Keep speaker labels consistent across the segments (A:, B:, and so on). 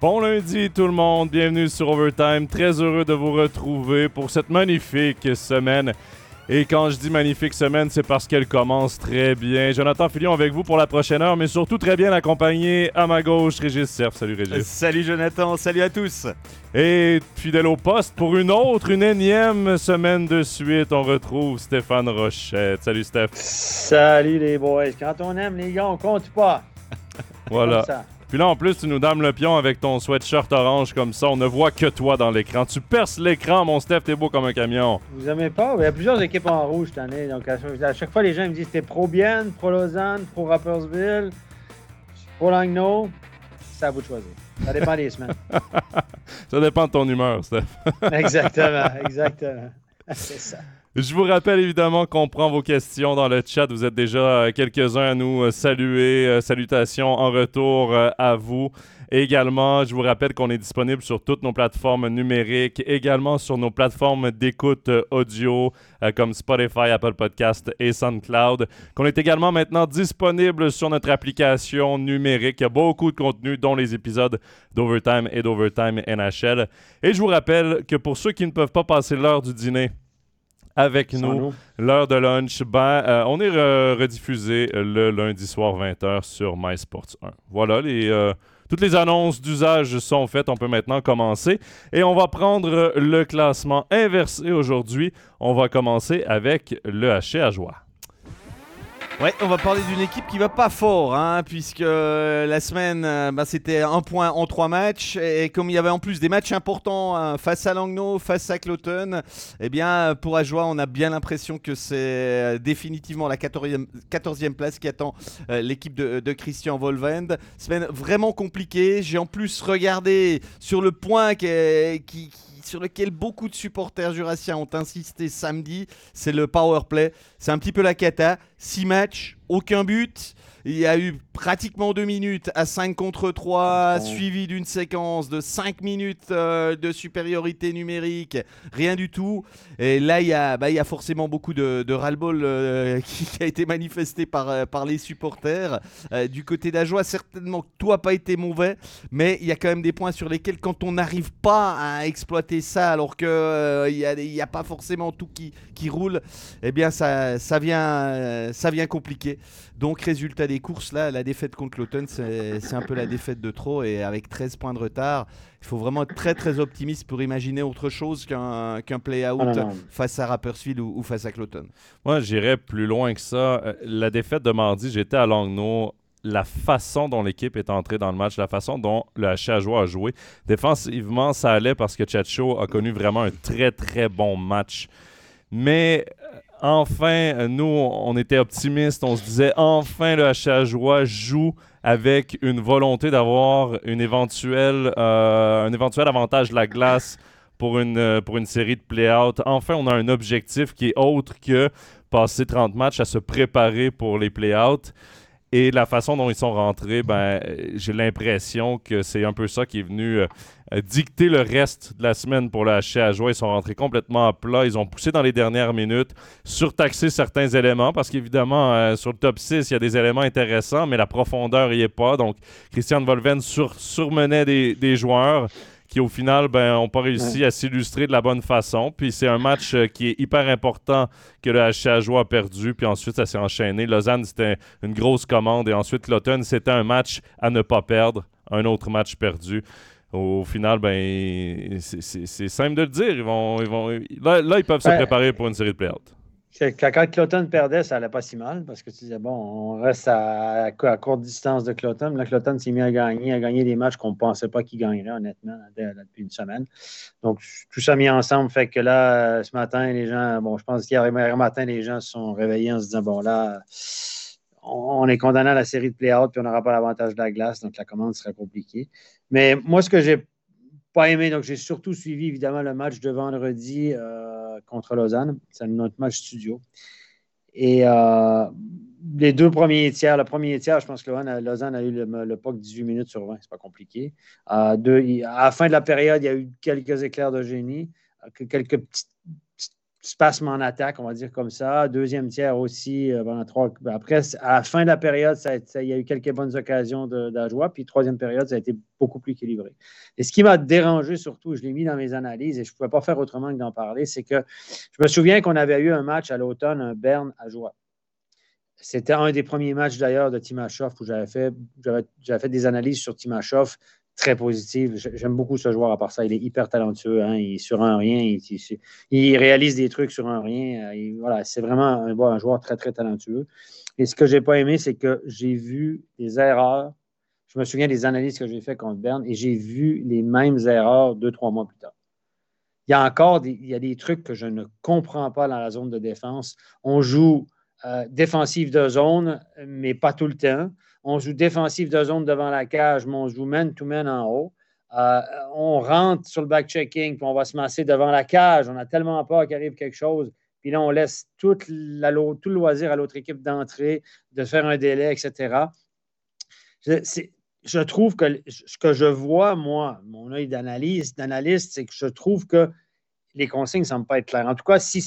A: Bon lundi tout le monde, bienvenue sur Overtime. Très heureux de vous retrouver pour cette magnifique semaine. Et quand je dis magnifique semaine, c'est parce qu'elle commence très bien. Jonathan Filion avec vous pour la prochaine heure, mais surtout très bien accompagné à ma gauche, Régis Cerf. Salut Régis.
B: Salut Jonathan, salut à tous.
A: Et fidèle au poste pour une autre, une énième semaine de suite, on retrouve Stéphane Rochette. Salut Steph.
C: Salut les boys. Quand on aime les gars, on compte pas.
A: voilà. Puis là, en plus, tu nous dames le pion avec ton sweatshirt orange comme ça. On ne voit que toi dans l'écran. Tu perces l'écran, mon Steph, t'es beau comme un camion.
C: Vous aimez pas? Il y a plusieurs équipes en rouge cette année. Donc, à chaque fois, les gens me disent t'es pro Bienne, pro Lausanne, pro Rappersville, pro Langnau. C'est à vous de choisir. Ça dépend des semaines.
A: ça dépend de ton humeur, Steph.
C: exactement, exactement. C'est ça.
A: Je vous rappelle évidemment qu'on prend vos questions dans le chat. Vous êtes déjà euh, quelques-uns à nous euh, saluer. Euh, salutations en retour à vous. également, je vous rappelle qu'on est disponible sur toutes nos plateformes numériques, également sur nos plateformes d'écoute audio comme Spotify, Apple Podcast et SoundCloud. Qu'on est également maintenant disponible sur notre application numérique. Il y a beaucoup de contenu, dont les épisodes d'Overtime et d'Overtime NHL. Et je vous rappelle que pour ceux qui ne peuvent pas passer l'heure du dîner, avec nous. L'heure de lunch, ben, euh, on est rediffusé le lundi soir 20h sur MySports 1. Voilà, les, euh, toutes les annonces d'usage sont faites. On peut maintenant commencer. Et on va prendre le classement inversé aujourd'hui. On va commencer avec le HC à joie.
B: Ouais, on va parler d'une équipe qui va pas fort, hein, puisque euh, la semaine, euh, bah, c'était un point en trois matchs, et comme il y avait en plus des matchs importants hein, face à Langnau, face à Cloton, eh bien, pour Ajoie, on a bien l'impression que c'est euh, définitivement la 14e, place qui attend l'équipe de, Christian Volvend. Semaine vraiment compliquée. J'ai en plus regardé sur le point qui, qui sur lequel beaucoup de supporters jurassiens ont insisté samedi, c'est le power play. C'est un petit peu la cata. Six matchs, aucun but. Il y a eu pratiquement deux minutes à 5 contre 3, suivi d'une séquence de 5 minutes euh, de supériorité numérique. Rien du tout. Et là, il y a, bah, il y a forcément beaucoup de, de ras-le-bol euh, qui, a été manifesté par, euh, par les supporters. du côté d'Ajoie, certainement, tout n'a pas été mauvais, mais il y a quand même des points sur lesquels, quand on n'arrive pas à exploiter ça, alors qu'il n'y a, y a pas forcément tout qui, qui roule, eh bien, ça, ça, vient, ça vient compliqué. Donc, résultat des courses, là, la défaite contre l'Automne, c'est un peu la défaite de trop. Et avec 13 points de retard, il faut vraiment être très très optimiste pour imaginer autre chose qu'un qu'un play-out ah face à Rapperswil ou, face à Cloton.
A: Moi, j'irais plus loin que ça. Euh, la défaite de mardi, j'étais à Langnau la façon dont l'équipe est entrée dans le match, la façon dont le HA a joué. Défensivement, ça allait parce que Chacho a connu vraiment un très très bon match. Mais enfin, nous, on était optimistes. On se disait, enfin, le HA joue avec une volonté d'avoir euh, un éventuel avantage de la glace pour une, euh, pour une série de play-out. Enfin, on a un objectif qui est autre que passer 30 matchs à se préparer pour les play-outs. Et la façon dont ils sont rentrés, ben, j'ai l'impression que c'est un peu ça qui est venu euh, dicter le reste de la semaine pour le HC à joie. Ils sont rentrés complètement à plat. Ils ont poussé dans les dernières minutes, surtaxé certains éléments parce qu'évidemment, euh, sur le top 6, il y a des éléments intéressants, mais la profondeur n'y est pas. Donc, Christian Volven sur, surmenait des joueurs qui au final ben, n'ont pas réussi à s'illustrer de la bonne façon. Puis c'est un match euh, qui est hyper important que le HCA a perdu. Puis ensuite, ça s'est enchaîné. Lausanne, c'était une grosse commande. Et ensuite, l'automne, c'était un match à ne pas perdre. Un autre match perdu. Au final, ben, c'est simple de le dire. Ils vont, ils vont, là, ils peuvent se préparer pour une série de playoffs.
C: Quand Cloton perdait, ça allait pas si mal parce que tu disais, bon, on reste à, courte distance de Cloton. Là, Cloton s'est mis à gagner, à gagner des matchs qu'on ne pensait pas qu'il gagnerait, honnêtement, depuis une semaine. Donc, tout ça mis ensemble fait que là, ce matin, les gens, bon, je pense qu'hier matin, les gens se sont réveillés en se disant, bon, là, on est condamné à la série de play-out puis on n'aura pas l'avantage de la glace, donc la commande sera compliquée. Mais moi, ce que j'ai pas aimé, donc j'ai surtout suivi évidemment le match de vendredi. Euh, contre Lausanne. C'est notre match studio. Et euh, les deux premiers tiers, le premier tiers, je pense que Lausanne a eu le, le POC 18 minutes sur 20, c'est pas compliqué. Euh, à la fin de la période, il y a eu quelques éclairs de génie, euh, quelques petites, spasme en attaque, on va dire comme ça. Deuxième tiers aussi, euh, après, à la fin de la période, il y a eu quelques bonnes occasions d'Ajoie. Puis troisième période, ça a été beaucoup plus équilibré. Et ce qui m'a dérangé surtout, je l'ai mis dans mes analyses et je ne pouvais pas faire autrement que d'en parler, c'est que je me souviens qu'on avait eu un match à l'automne, un Berne à Joie. C'était un des premiers matchs d'ailleurs de Timashov où j'avais fait, fait des analyses sur Timashov très positive. J'aime beaucoup ce joueur à part ça. Il est hyper talentueux. Hein. Il est sur un rien. Il, réalise des trucs sur un rien. Euh, voilà, c'est vraiment un, joueur très, très talentueux. Et ce que je n'ai pas aimé, c'est que j'ai vu des erreurs. Je me souviens des analyses que j'ai faites contre Berne et j'ai vu les mêmes erreurs deux, trois mois plus tard. Il y a encore il y a des trucs que je ne comprends pas dans la zone de défense. On joue euh, défensive de zone, mais pas tout le temps. On joue défensif de zone devant la cage, mais on joue man-to-man en haut. Euh, on rentre sur le back-checking, puis on va se masser devant la cage. On a tellement peur qu'il arrive quelque chose. Puis là, on laisse tout, le loisir à l'autre équipe d'entrer, de faire un délai, etc. Je, je, trouve que ce que je vois, moi, mon œil d'analyste, c'est que je trouve que les consignes ne semblent pas être claires. En tout cas, si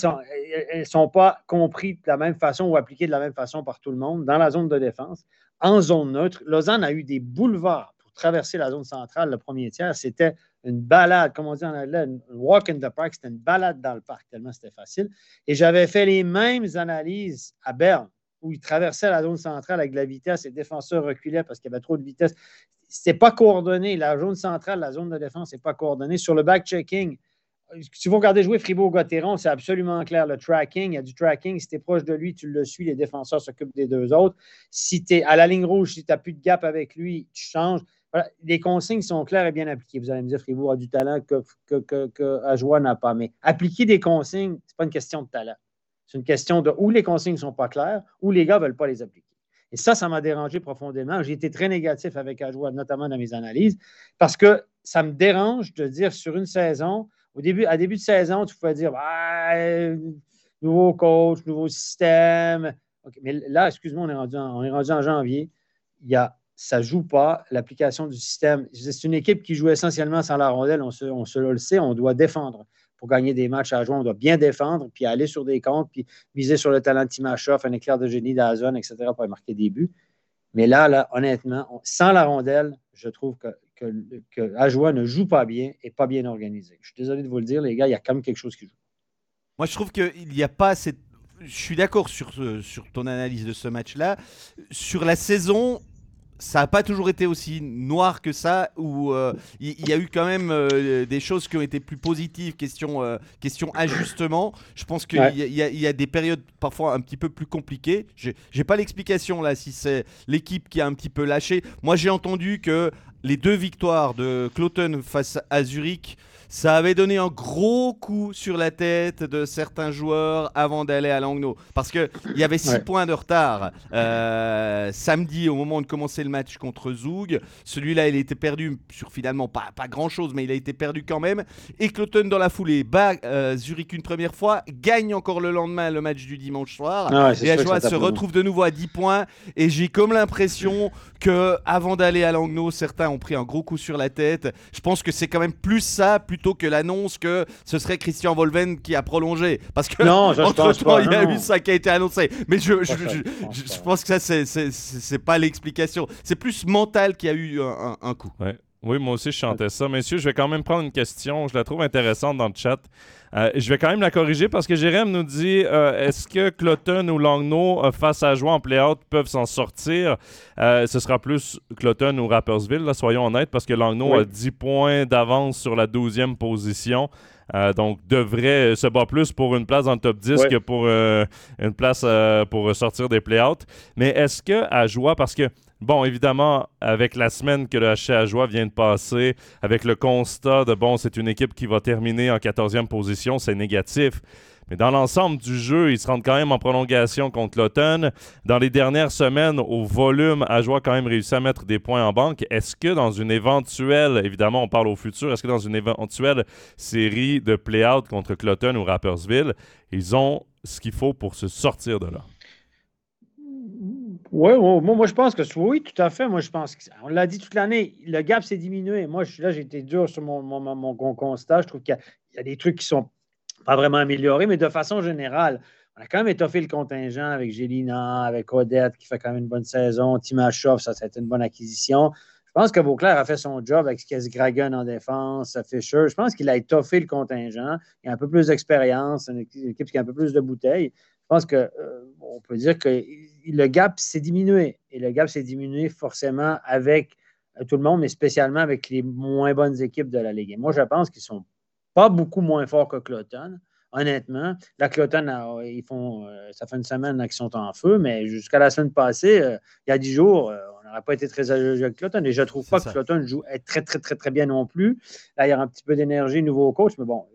C: elles ne sont pas comprises de la même façon ou appliquées de la même façon par tout le monde dans la zone de défense, en zone neutre. Lausanne a eu des boulevards pour traverser la zone centrale le premier tiers. C'était une balade, comme on dit en anglais, une walk in the park. C'était une balade dans le parc, tellement c'était facile. Et j'avais fait les mêmes analyses à Berne, où ils traversaient la zone centrale avec de la vitesse et les défenseurs reculaient parce qu'il y avait trop de vitesse. C'était pas coordonné. La zone centrale, la zone de défense n'est pas coordonnée. Sur le back-checking, si vous regardez jouer Fribourg-Gotteron, c'est absolument clair. Le tracking, il y a du tracking. Si tu es proche de lui, tu le suis. Les défenseurs s'occupent des deux autres. Si tu es à la ligne rouge, si tu n'as plus de gap avec lui, tu changes. Les consignes sont claires et bien appliquées. Vous allez me dire, Fribourg a du talent que, que, que, n'a pas. Mais appliquer des consignes, ce n'est pas une question de talent. C'est une question de où les consignes ne sont pas claires, où les gars ne veulent pas les appliquer. Et ça, ça m'a dérangé profondément. J'ai été très négatif avec Ajoie, notamment dans mes analyses, parce que ça me dérange de dire sur une saison, au début, à début de saison, tu pouvais dire nouveau coach, nouveau système. mais là, excuse-moi, on est rendu en, janvier. Il y a, ça ne joue pas, l'application du système. C'est une équipe qui joue essentiellement sans la rondelle, on se, on le sait, on doit défendre. Pour gagner des matchs à jouer, on doit bien défendre, puis aller sur des comptes, puis miser sur le talent de Timashov, un éclair de génie dans la zone, etc., pour marquer des buts. Mais là, là honnêtement, sans la rondelle, je trouve que que, Ajoie ne joue pas bien et pas bien organisé. Je suis désolé de vous le dire, les gars, il y a quand même quelque chose qui joue.
B: Moi, je trouve qu'il n'y a pas cette. Je suis d'accord sur, sur ton analyse de ce match-là. Sur la saison, ça n'a pas toujours été aussi noir que ça, où euh, il y, a eu quand même euh, des choses qui ont été plus positives, question, euh, question ajustement. Je pense qu'il y, a des périodes parfois un petit peu plus compliquées. J'ai pas l'explication là si c'est l'équipe qui a un petit peu lâché. Moi j'ai entendu que les deux victoires de Cloton face à Zurich ça avait donné un gros coup sur la tête de certains joueurs avant d'aller à Langnau. Parce qu'il y avait 6 points de retard euh, samedi au moment de commencer le match contre Zoug. Celui-là, il était perdu sur finalement pas, pas grand-chose, mais il a été perdu quand même. Et Cloton dans la foulée bat euh, Zurich une première fois, gagne encore le lendemain le match du dimanche soir. Ah et Ajoie se retrouve de nouveau à 10 points. Et j'ai comme l'impression que avant d'aller à Langnau, certains ont pris un gros coup sur la tête. Je pense que c'est quand même plus ça, plutôt que l'annonce que ce serait Christian Volven qui a prolongé. Parce que entre temps, il y a eu ça qui a été annoncé. Mais je, je, pense, que ça, c'est pas l'explication. C'est plus mental qui a eu un, coup.
A: Oui, moi aussi, je chantais ça. Messieurs, je vais quand même prendre une question. Je la trouve intéressante dans le chat. Euh, je vais quand même la corriger parce que Jérém nous dit euh, est-ce que Cloton ou Longno, euh, face à jouer en play-out, peuvent s'en sortir? Ce sera plus Cloton ou Rappersville, soyons honnêtes, parce que Longno a 10 points d'avance sur la 12e position. Donc, devrait se battre plus pour une place dans le top 10 que pour une place pour sortir des play-outs. Mais est-ce que à joie, parce que Bon, évidemment, avec la semaine que le HC Joie vient de passer, avec le constat de bon, c'est une équipe qui va terminer en 14e position, c'est négatif. Mais dans l'ensemble du jeu, ils se rendent quand même en prolongation contre l'automne. Dans les dernières semaines, au volume, Ajoie a quand même réussi à mettre des points en banque. Est-ce que dans une éventuelle, évidemment, on parle au futur, est-ce que dans une éventuelle série de play-out contre Cloton ou Rappersville, ils ont ce qu'il faut pour se sortir de là?
C: Oui, moi, je pense que oui, tout à fait. Moi, je pense on l'a dit toute l'année, le gap s'est diminué. Moi, je, là, j'ai été dur sur mon, mon, mon, constat. Je trouve qu'il y, a des trucs qui sont pas vraiment amélioré, mais de façon générale, on a quand même étoffé le contingent avec Gélina, avec Odette, qui fait quand même une bonne saison, Timashov, ça, ça a une bonne acquisition. Je pense que Vauclair a fait son job avec Gragan en défense, Fischer. Je pense qu'il a étoffé le contingent. Il a un peu plus d'expérience, une équipe qui a un peu plus de bouteilles. Je pense qu'on euh, peut dire que le gap s'est diminué. Et le gap s'est diminué forcément avec euh, tout le monde, mais spécialement avec les moins bonnes équipes de la Ligue. Et moi, je pense qu'ils sont pas beaucoup moins forts que Cloton honnêtement. La Cloton, ils font, euh, ça fait une semaine qu'ils sont en feu, mais jusqu'à la semaine passée, euh, il y a dix jours, euh, on n'aurait pas été très avec Cloton. Et je ne trouve pas que Cloton joue très, très, très, très bien non plus. Là, il y a un petit peu d'énergie, nouveau coach, mais bon,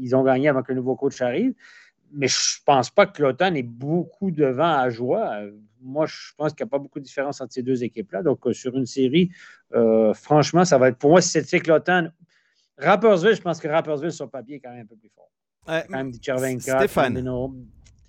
C: ils ont gagné avant que le nouveau coach arrive. Mais je ne pense pas que Cloton est beaucoup devant à joie. Moi, je pense qu'il n'y a pas beaucoup de différence entre ces deux équipes-là. Donc, sur une série, franchement, ça va être pour moi, si c'est Cloton. Rappersville, je pense que Rappersville, sur papier, est quand même un peu plus fort.
B: Stéphane.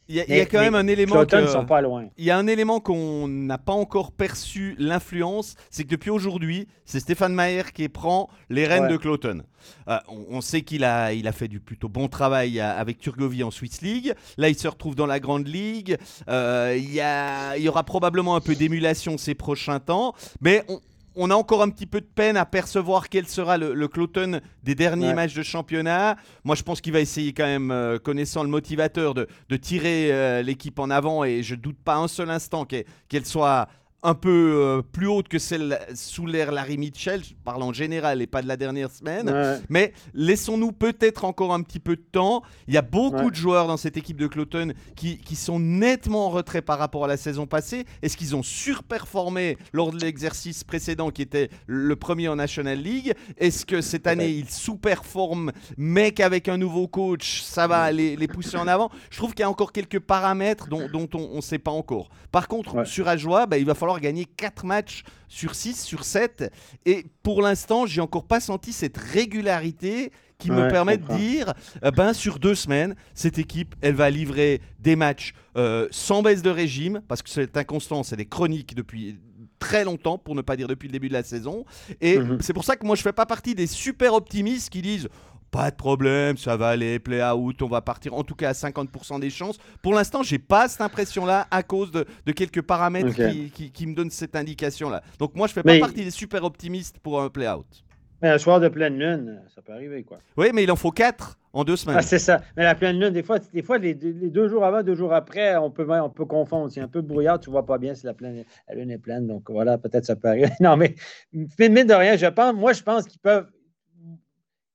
B: Il y, a, quand même un élément.
C: Que, sont pas loin.
B: Il y a un élément qu'on n'a pas encore perçu l'influence, c'est que depuis aujourd'hui, c'est Stéphane Maher qui prend les rênes de Cloton. Euh, on, sait qu'il a, il a fait du plutôt bon travail avec Turgovie en Swiss League. Là, il se retrouve dans la Grande Ligue. Euh, il, y a, il y aura probablement un peu d'émulation ces prochains temps, mais on, on a encore un petit peu de peine à percevoir quel sera le, le Cloton des derniers matchs de championnat. Moi, je pense qu'il va essayer quand même, euh, connaissant le motivateur, de, tirer euh, l'équipe en avant et je doute pas un seul instant qu'elle soit un peu euh, plus haute que celle sous l'ère Larry Mitchell, je parle en général et pas de la dernière semaine. Mais laissons-nous peut-être encore un petit peu de temps. Il y a beaucoup de joueurs dans cette équipe de Cloton qui, qui, sont nettement en retrait par rapport à la saison passée. Est-ce qu'ils ont surperformé lors de l'exercice précédent qui était le premier en National League? Est-ce que cette année ils sous-performent mais qu'avec un nouveau coach ça va les, les pousser en avant? Je trouve qu'il y a encore quelques paramètres dont, dont on ne sait pas encore. Par contre, sur Ajoie, bah, il va falloir gagner 4 matchs sur 6, sur 7. Et pour l'instant, j'ai encore pas senti cette régularité qui me permet de dire, euh, ben, sur deux semaines, cette équipe, elle va livrer des matchs euh, sans baisse de régime, parce que c'est inconstant, c'est des chroniques depuis très longtemps, pour ne pas dire depuis le début de la saison. Et mhm. c'est pour ça que moi, je fais pas partie des super optimistes qui disent pas de problème, ça va aller, play out, on va partir en tout cas à 50% des chances. Pour l'instant, j'ai pas cette impression-là à cause de, quelques paramètres qui, me donnent cette indication-là. Donc moi, je fais pas partie des super optimistes pour un play out.
C: Mais un soir de pleine lune, ça peut arriver, quoi.
B: Oui, mais il en faut quatre en deux semaines.
C: Ah, c'est ça. Mais la pleine lune, des fois, des fois les, deux jours avant, deux jours après, on peut, on peut confondre. C'est un peu brouillard, tu vois pas bien si la, pleine, la lune est pleine. Donc voilà, peut-être ça peut arriver. Non, mais mine de rien, je pense, moi, je pense qu'ils peuvent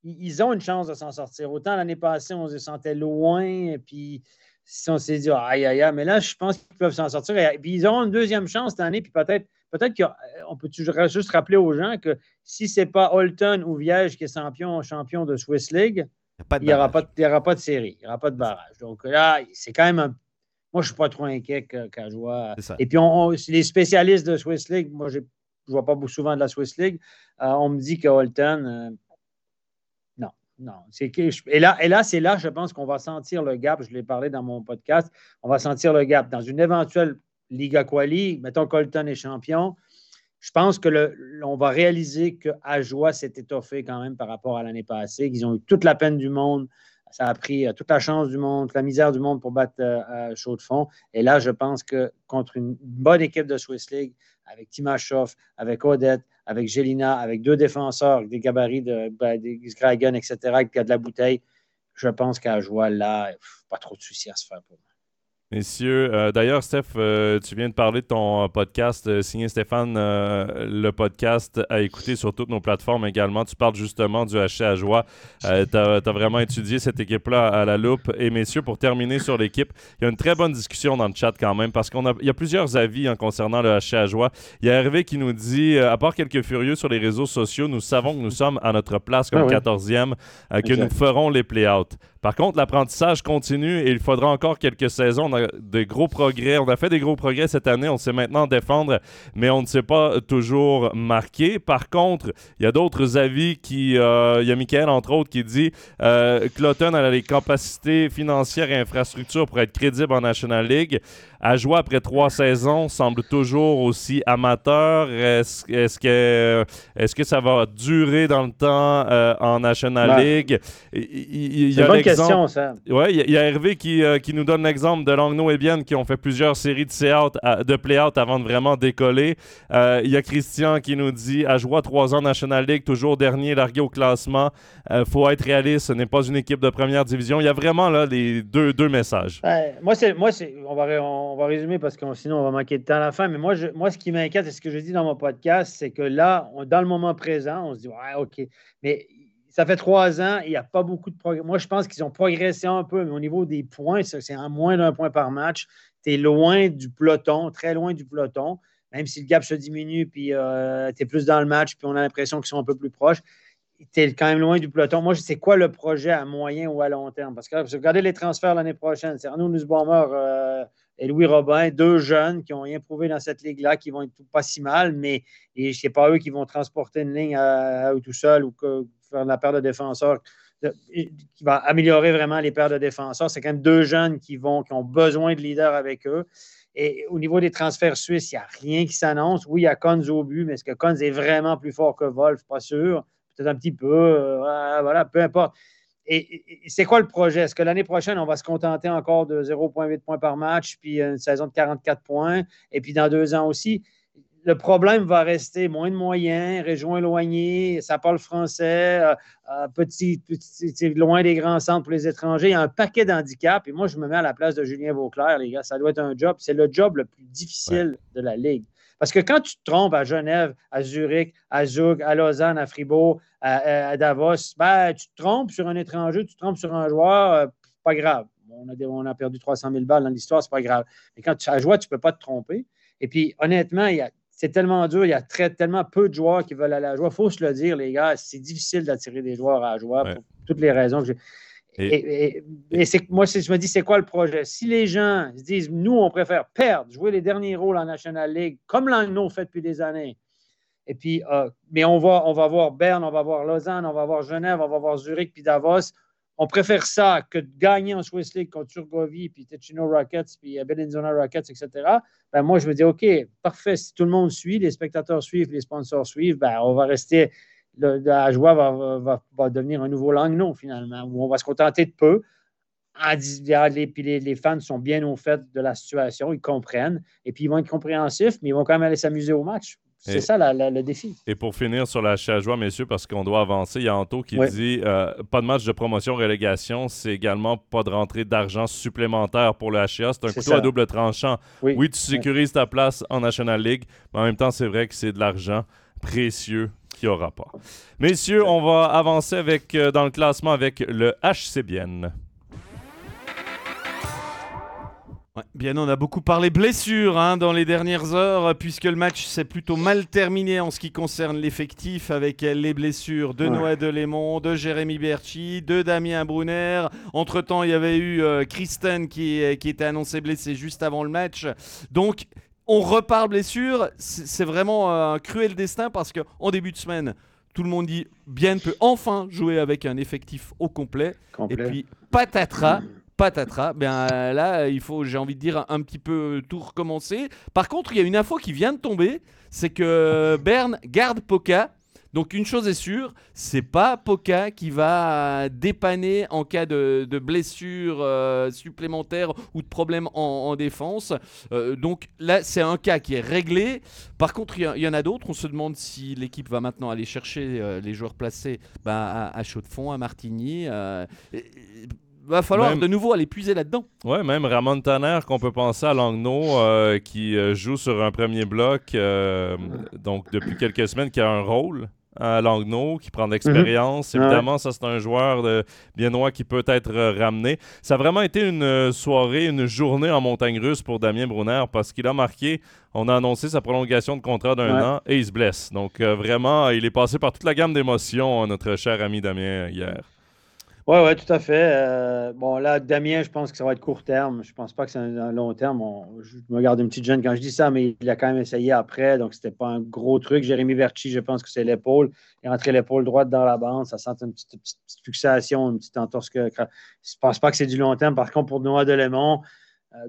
C: ils ont une chance de s'en sortir. Autant l'année passée, on se sentait loin, et puis si on s'est dit aïe, aïe, aïe, mais là, je pense qu'ils peuvent s'en sortir. Et, puis ils auront une deuxième chance cette année, puis peut-être peut-être qu'on peut juste rappeler aux gens que si ce n'est pas Holton ou Viège qui est champion, champion de Swiss League, il n'y aura, pas de série, il n'y aura pas de barrage. Donc là, c'est quand même un. Moi, je ne suis pas trop inquiet qu'à jouer. Et puis, on, les spécialistes de Swiss League, moi, je ne vois pas souvent de la Swiss League, euh, on me dit que Holton, euh, non. et là, et là c'est là, je pense qu'on va sentir le gap. Je l'ai parlé dans mon podcast. On va sentir le gap. Dans une éventuelle Liga Quali, mettons Colton est champion, je pense que le, on va réaliser que Ajoie s'est étoffé quand même par rapport à l'année passée, qu'ils ont eu toute la peine du monde. Ça a pris euh, toute la chance du monde, toute la misère du monde pour battre euh, chaud de fond. Et là, je pense que contre une bonne équipe de Swiss League, avec Timashov, avec Odette, avec Jelina, avec deux défenseurs, des gabarits de, ben, des etc., qui a de la bouteille, je pense qu'à Joie, là, pas trop de soucis à se faire pour moi.
A: Messieurs, euh, d'ailleurs, Steph, euh, tu viens de parler de ton podcast euh, signé Stéphane, le podcast à écouter sur toutes nos plateformes également. Tu parles justement du HC à joie. tu as, vraiment étudié cette équipe-là à la loupe. Et messieurs, pour terminer sur l'équipe, il y a une très bonne discussion dans le chat quand même parce qu'il y a plusieurs avis hein, concernant le HC à joie. Il y a Hervé qui nous dit, à part quelques furieux sur les réseaux sociaux, nous savons que nous sommes à notre place comme 14e, ah que nous ferons les play-outs. Par contre, l'apprentissage continue et il faudra encore quelques saisons. On a des gros progrès. On a fait des gros progrès cette année. On sait maintenant défendre, mais on ne sait pas toujours marquer. Par contre, il y a d'autres avis qui. Euh, y a Michael, entre autres, qui dit euh, Cloton a les capacités financières et infrastructures pour être crédible en National League à jouer après trois saisons semble toujours aussi amateur. Est-ce est que, est que ça va durer dans le temps euh, en National
C: Ben,
A: League?
C: C'est une bonne question, ça.
A: Oui, il y, a- Hervé qui, euh, qui nous donne l'exemple de Langno et Bien qui ont fait plusieurs séries de, play-out avant de vraiment décoller. Euh, Il y a Christian qui nous dit à jouer trois ans National League, toujours dernier, largué au classement. Faut être réaliste, ce n'est pas une équipe de première division. Il y a vraiment là les deux, deux messages.
C: Ben, moi, c'est, moi c'est, on, va, on va résumer parce que sinon, on va manquer de temps à la fin. Mais moi, moi ce qui m'inquiète, et ce que je dis dans mon podcast, c'est que là, dans le moment présent, on se dit, ouais, OK. Mais ça fait trois ans, il n'y a pas beaucoup de progrès. Moi, je pense qu'ils ont progressé un peu, mais au niveau des points, c'est en moins d'un point par match. Tu es loin du peloton, très loin du peloton. Même si le gap se diminue, puis tu es plus dans le match, puis on a l'impression qu'ils sont un peu plus proches tu es quand même loin du peloton. Moi, sais quoi le projet à moyen ou à long terme? Parce que regardez les transferts l'année prochaine. C'est Arnaud Nussbaumer euh, et Louis Robin, deux jeunes qui ont rien prouvé dans cette ligue-là, qui vont être pas si mal, mais et c'est pas eux qui vont transporter une ligne à, tout seuls ou que, faire la paire de défenseurs qui va améliorer vraiment les paires de défenseurs. C'est quand même deux jeunes qui, vont, qui ont besoin de leaders avec eux. Et au niveau des transferts suisses, il n'y a rien qui s'annonce. Oui, il y a Cons au but, mais est-ce que Cons est vraiment plus fort que Wolf? Pas sûr peut-être un petit peu, euh, voilà, peu importe. Et, c'est quoi le projet? Est-ce que l'année prochaine, on va se contenter encore de 0,8 points par match, puis une saison de 44 points, et puis dans deux ans aussi? Le problème va rester moins de moyens, régions éloignées, ça parle français, euh, euh, petit, petit- loin des grands centres pour les étrangers. Il y a un paquet d'handicaps. Et moi, je me mets à la place de Julien Vauclair, les gars. Ça doit être un job. C'est le job le plus difficile de la Ligue. Parce que quand tu te trompes à Genève, à Zurich, à Zug, à Lausanne, à Fribourg, à, Davos, ben, tu te trompes sur un étranger, tu te trompes sur un joueur, euh, pas grave. On a, des- on a perdu 300 000 balles dans l'histoire, c'est pas grave. Mais quand tu as joué, tu ne peux pas te tromper. Et puis, honnêtement, il y a- c'est tellement dur, il y a très, tellement peu de joueurs qui veulent aller à la joie. Il faut se le dire, les gars, c'est difficile d'attirer des joueurs à la joie
A: Ouais.
C: pour toutes les raisons que j'ai.
A: Et-
C: Et, et- et c'est, moi, je me dis, c'est quoi le projet? Si les gens se disent, nous, on préfère perdre, jouer les derniers rôles en National League, comme Langnau fait depuis des années, et puis, euh, mais on va, on va voir Berne, on va voir Lausanne, on va voir Genève, on va voir Zurich, puis Davos. On préfère ça que de gagner en Swiss League contre Turgovie, puis Ticino Rockets, puis Bellinzona Rockets, etc. Ben, moi, je me dis, OK, parfait, si tout le monde suit, les spectateurs suivent, les sponsors suivent, ben, on va rester, le- la joie va, va- devenir un nouveau Langnau, finalement, où on va se contenter de peu. En les, puis les, les fans sont bien au fait de la situation, ils comprennent, et puis ils vont être compréhensifs, mais ils vont quand même aller s'amuser au match. C'est ça la- la- le défi.
A: Et pour finir sur la joie, messieurs, parce qu'on doit avancer, il y a Anto qui dit euh, pas de match de promotion-relégation, c'est également pas de rentrée d'argent supplémentaire pour le HA. C'est un couteau
C: ça.
A: à double tranchant.
C: Oui.
A: Oui, tu sécurises ta place en National League, mais en même temps, c'est vrai que c'est de l'argent précieux qu'il n'y aura pas. Messieurs, on va avancer avec, euh, dans le classement avec le HCBN.
B: Ouais, bien, on a beaucoup parlé blessures hein, dans les dernières heures, puisque le match s'est plutôt mal terminé en ce qui concerne l'effectif, avec les blessures de
C: Ouais.
B: Noël Delémont, de Jérémy Berchi, de Damien Brunner. Entre-temps, il y avait eu euh, Kristen qui, euh, qui était annoncé blessé juste avant le match. Donc, on repart blessure. C'est vraiment euh, un cruel destin, parce qu'en début de semaine, tout le monde dit Bien peut enfin jouer avec un effectif au complet.
C: complet.
B: Et puis, patatras, patatras, ben euh, là, il faut, j'ai envie de dire, un, un petit peu tout recommencer. Par contre, il y a une info qui vient de tomber, c'est que Berne garde Poca. Donc une chose est sûre, c'est pas Poca qui va dépanner en cas de, de blessure euh, supplémentaire ou de problème en, en défense. Euh, donc là, c'est un cas qui est réglé. Par contre, il y en a d'autres. On se demande si l'équipe va maintenant aller chercher euh, les joueurs placés bah, à, à Chaux-de-Fonds, à Martigny. et- va falloir
A: Même-
B: de nouveau aller puiser là-dedans.
A: Ouais, même Ramon Tanner, qu'on peut penser à Langnau, euh, qui joue sur un premier bloc, euh, donc depuis quelques semaines, qui a un rôle à Langnau, qui prend de l'expérience.
C: Mhm. Ouais.
A: Évidemment, ça, c'est un joueur de biennois qui peut être euh, ramené. Ça a vraiment été une euh, soirée, une journée en montagne russe pour Damien Brunner parce qu'il a marqué, on a annoncé sa prolongation de contrat d'un
C: Ouais.
A: an et il se blesse. Donc, euh, vraiment, il est passé par toute la gamme d'émotions, notre cher ami Damien, hier.
C: Oui, oui, tout à fait. Euh, bon, là, Damien, je pense que ça va être court terme. Je pense pas que c'est un, long terme. je me garde une petite jeune quand je dis ça, mais il a quand même essayé après, donc c'était pas un gros truc. Jérémy Verchi, je pense que c'est l'épaule. Il est rentré l'épaule droite dans la bande. Ça sent une petite, fixation, une petite entorse. Je pense pas que c'est du long terme. Par contre, pour Noah Delémont,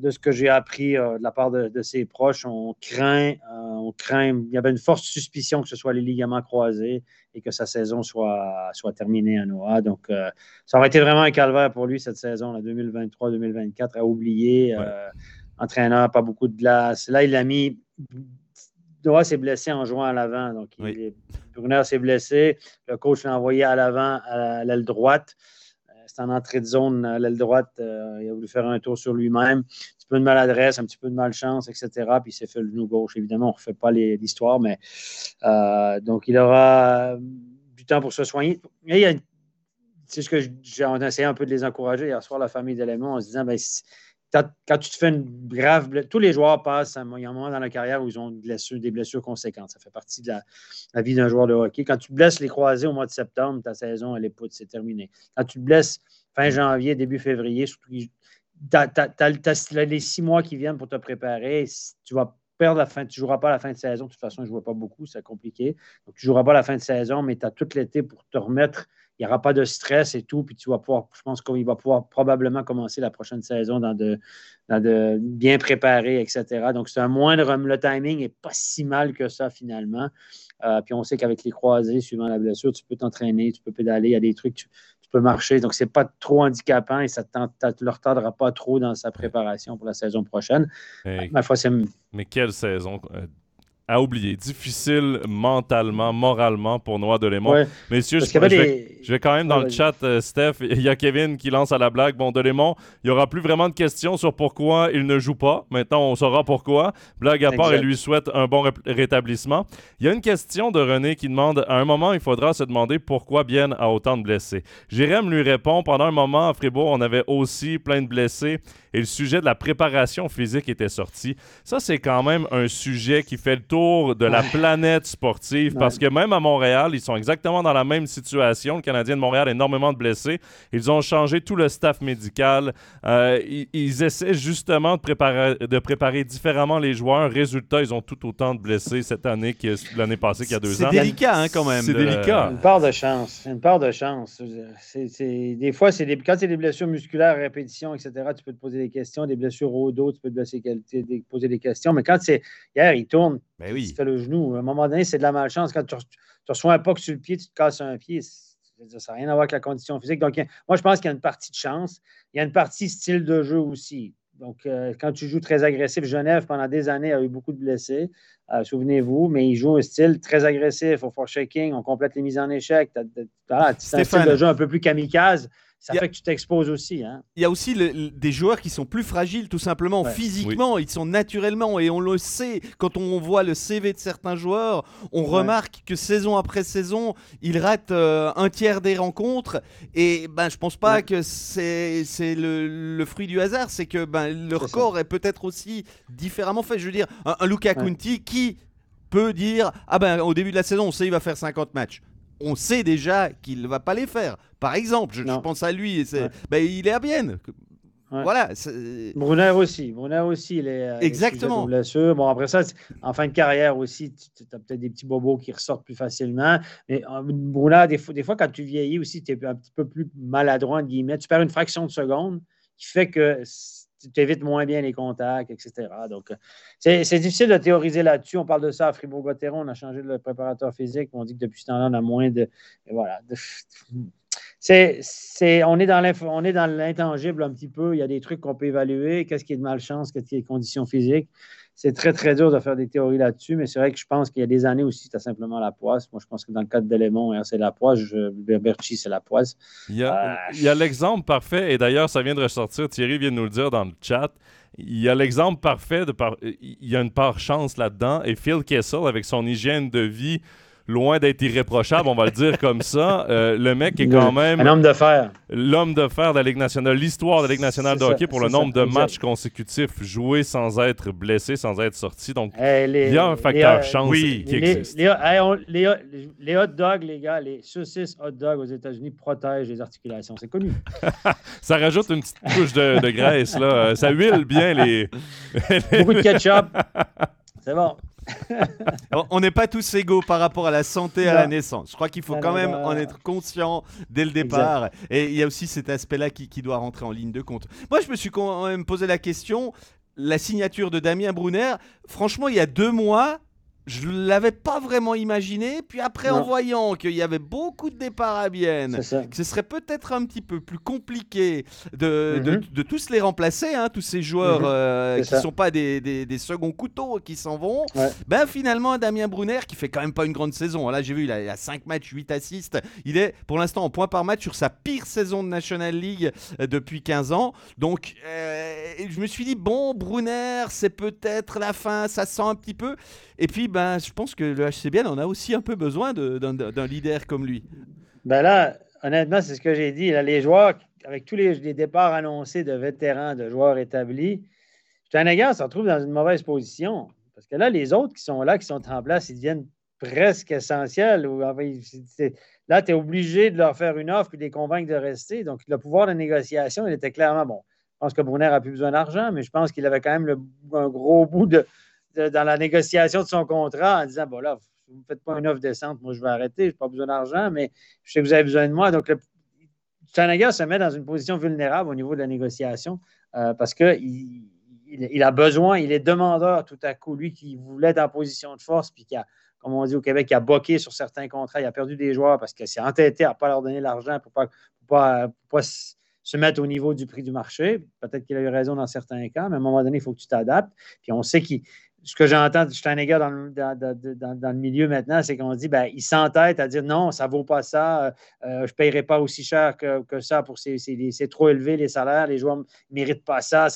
C: de ce que j'ai appris euh, de la part de, ses proches, on craint, euh, on craint, il y avait une forte suspicion que ce soit les ligaments croisés et que sa saison soit, soit terminée à Noah. Donc, ça aurait été vraiment un calvaire pour lui cette saison, 2023-2024, à oublier. entraîneur, pas beaucoup de glace. Là, il a mis. Noah s'est blessé en jouant à l'avant. Donc, Brunner s'est blessé. Le coach l'a envoyé à l'avant à l'aile droite c'est en entrée de zone à l'aile droite. Euh, il a voulu faire un tour sur lui-même. Un petit peu de maladresse, un petit peu de malchance, etc. Puis il s'est fait le genou gauche. Évidemment, on ne refait pas l'histoire, mais euh, donc il aura du temps pour se soigner. c'est ce que j'ai essayé un peu de les encourager hier soir, la famille d'éléments, en se disant ben, quand tu te fais une grave blessure, tous les joueurs passent, un moment dans la carrière où ils ont des blessures, conséquentes. Ça fait partie de la, vie d'un joueur de hockey. Quand tu blesses les croisés au mois de septembre, ta saison, elle est c'est terminé. Quand tu te blesses fin janvier, début février, tu as, les six mois qui viennent pour te préparer. Tu vas perdre la fin, tu ne joueras pas la fin de saison. De toute façon, je ne jouais pas beaucoup, c'est compliqué. Donc, tu ne joueras pas la fin de saison, mais tu as tout l'été pour te remettre il n'y aura pas de stress et tout, puis tu vas pouvoir, je pense qu'il va pouvoir probablement commencer la prochaine saison dans de, de bien préparé, etc. Donc, c'est un moindre, le timing n'est pas si mal que ça finalement. Euh, puis on sait qu'avec les croisés, suivant la blessure, tu peux t'entraîner, tu peux pédaler, il y a des trucs, tu, peux marcher. Donc, ce n'est pas trop handicapant et ça ne le retardera pas trop dans sa préparation pour la saison prochaine.
A: Ma foi, mais quelle saison! À oublier. Difficile mentalement, moralement pour Noah Delémont. Messieurs, je, vais, quand même dans le chat, euh, Steph. Il y a Kevin qui lance à la blague. Bon, Delémont, il n'y aura plus vraiment de questions sur pourquoi il ne joue pas. Maintenant, on saura pourquoi. Blague à part, il lui souhaite un bon rétablissement. Il y a une question de René qui demande à un moment, il faudra se demander pourquoi Bien a autant de blessés. Jérém lui répond pendant un moment, à Fribourg, on avait aussi plein de blessés et le sujet de la préparation physique était sorti. Ça, c'est quand même un sujet qui fait le tour de la planète sportive parce que même à Montréal, ils sont exactement dans la même situation. Le Canadien de Montréal a énormément de blessés. Ils ont changé tout le staff médical. Euh, ils, essaient justement de préparer, de préparer différemment les joueurs. Résultat, ils ont tout autant de blessés cette année que l'année passée qu'il y a deux ans.
B: C'est délicat hein, quand même.
A: C'est délicat.
C: Une part de chance. Une part de chance. des fois, c'est des, quand c'est des blessures musculaires, répétition, etc., tu peux te poser des questions, des blessures au dos, tu peux te poser des questions. Mais quand c'est hier, il tourne,
B: ben oui.
C: tu fais le genou. À un moment donné, c'est de la malchance. Quand tu, reçois un puck sur le pied, tu te casses un pied. Ça n'a rien à voir avec la condition physique. Donc, moi, je pense qu'il y a une partie de chance. Il y a une partie style de jeu aussi. Donc, euh, quand tu joues très agressif, Genève, pendant des années, a eu beaucoup de blessés. Euh, souvenez-vous, mais il joue un style très agressif au shaking. On complète les mises en échec. Tu as, un style de jeu un peu plus kamikaze ça fait que tu t'exposes aussi. Hein.
B: Il y a aussi des joueurs qui sont plus fragiles, tout simplement, physiquement. Ils sont naturellement, et on le sait, quand on voit le CV de certains joueurs, on remarque que saison après saison, ils ratent euh, un tiers des rencontres. Et ben, je pense pas que c'est le, fruit du hasard, c'est que ben, leur corps est peut-être aussi différemment fait. Je veux dire, un, un Luca Conti qui peut dire Ah ben, au début de la saison, on sait qu'il va faire 50 matchs on sait déjà qu'il ne va pas les faire. Par exemple, je, pense à lui, ben, il est à Bienne. Voilà.
C: Brunner aussi. Brunner aussi, il est. Euh,
B: Exactement.
C: Bon, après ça, en fin de carrière aussi, tu as peut-être des petits bobos qui ressortent plus facilement. Mais euh, Brunner, des fois, des fois, quand tu vieillis aussi, tu es un petit peu plus maladroit, entre guillemets. Tu perds une fraction de seconde qui fait que tu évites moins bien les contacts, etc. Donc, euh, c'est difficile de théoriser là-dessus. On parle de ça à Fribourg-Gotteron. On a changé de préparateur physique. On dit que depuis ce temps-là, on a moins de. Voilà. on est dans l'intangible un petit peu. Il y a des trucs qu'on peut évaluer. Qu'est-ce qui est de malchance, qu'est-ce qui est de conditions physiques? C'est très, très dur de faire des théories là-dessus, mais c'est vrai que je pense qu'il y a des années aussi, tu as simplement la poisse. Moi, je pense que dans le cas d'éléments, hein, c'est la poisse. Berberchi, c'est la poisse.
A: Il y a, l'exemple parfait, et d'ailleurs, ça vient de ressortir. Thierry vient de nous le dire dans le chat. Il y a l'exemple parfait de Il y a une part chance là-dedans. Et Phil Kessel, avec son hygiène de vie loin d'être irréprochable, on va le dire comme ça. Euh, le mec est quand même.
C: Un homme de fer.
A: L'homme de fer de la Ligue nationale, l'histoire de la Ligue nationale de hockey pour le nombre de matchs consécutifs joués sans être blessé, sans être sorti. Donc, il y a un facteur chance qui existe.
C: Les, hot dogs, les gars, les saucisses hot dogs aux États-Unis protègent les articulations. C'est connu.
A: ça rajoute une petite couche de, graisse. Là. Ça huile bien les.
C: Beaucoup de ketchup. C'est bon.
B: On n'est pas tous égaux par rapport à la santé à la naissance. Je crois qu'il faut quand même en être conscient dès le départ. Et il y a aussi cet aspect-là qui, qui, doit rentrer en ligne de compte. Moi, je me suis quand même posé la question. La signature de Damien Brunner, franchement, il y a deux mois, je ne l'avais pas vraiment imaginé. Puis après, en voyant qu'il y avait beaucoup de départs à Bienne, que ce serait peut-être un petit peu plus compliqué de, de, mhm. tous les remplacer, hein, tous ces joueurs mhm. euh, qui ne sont pas des, des, seconds couteaux qui s'en vont, ben finalement, Damien Brunner, qui fait quand même pas une grande saison. Là, j'ai vu, il a, il a 5 matchs, 8 assists. Il est pour l'instant en point par match sur sa pire saison de National League euh, depuis 15 ans. Donc, euh, je me suis dit, bon, Brunner, c'est peut-être la fin, ça sent un petit peu. Et puis, ben, je pense que le HCBL en a aussi un peu besoin d'un leader comme lui.
C: Ben là, honnêtement, c'est ce que j'ai dit. Là, les joueurs, avec tous les, départs annoncés de vétérans, de joueurs établis, Steinegger se retrouve dans une mauvaise position. Parce que là, les autres qui sont là, qui sont en place, ils deviennent presque essentiels. Là, tu es obligé de leur faire une offre et de les convaincre de rester. Donc, le pouvoir de négociation, il était clairement bon. Je pense que Brunner a plus besoin d'argent, mais je pense qu'il avait quand même un gros bout de, dans la négociation de son contrat en disant, bon là, vous ne faites pas une offre décente, moi je vais arrêter, je n'ai pas besoin d'argent, mais je sais que vous avez besoin de moi. Donc, le, se met dans une position vulnérable au niveau de la négociation euh, parce qu'il il, a besoin, il est demandeur tout à coup, lui qui voulait être en position de force, puis qui a, comme on dit au Québec, qui a boqué sur certains contrats, il a perdu des joueurs parce qu'il s'est entêté à ne pas leur donner l'argent pour ne pas, pas, se mettre au niveau du prix du marché. Peut-être qu'il a eu raison dans certains cas, mais à un moment donné, il faut que tu t'adaptes. Puis on sait qu'il ce que j'entends de Steinegger dans le, dans, le milieu maintenant, c'est qu'on dit ben, il s'entête à dire non, ça ne vaut pas ça, euh, euh, je ne paierai pas aussi cher que, ça pour c'est trop élevé les salaires, les joueurs ne méritent pas ça.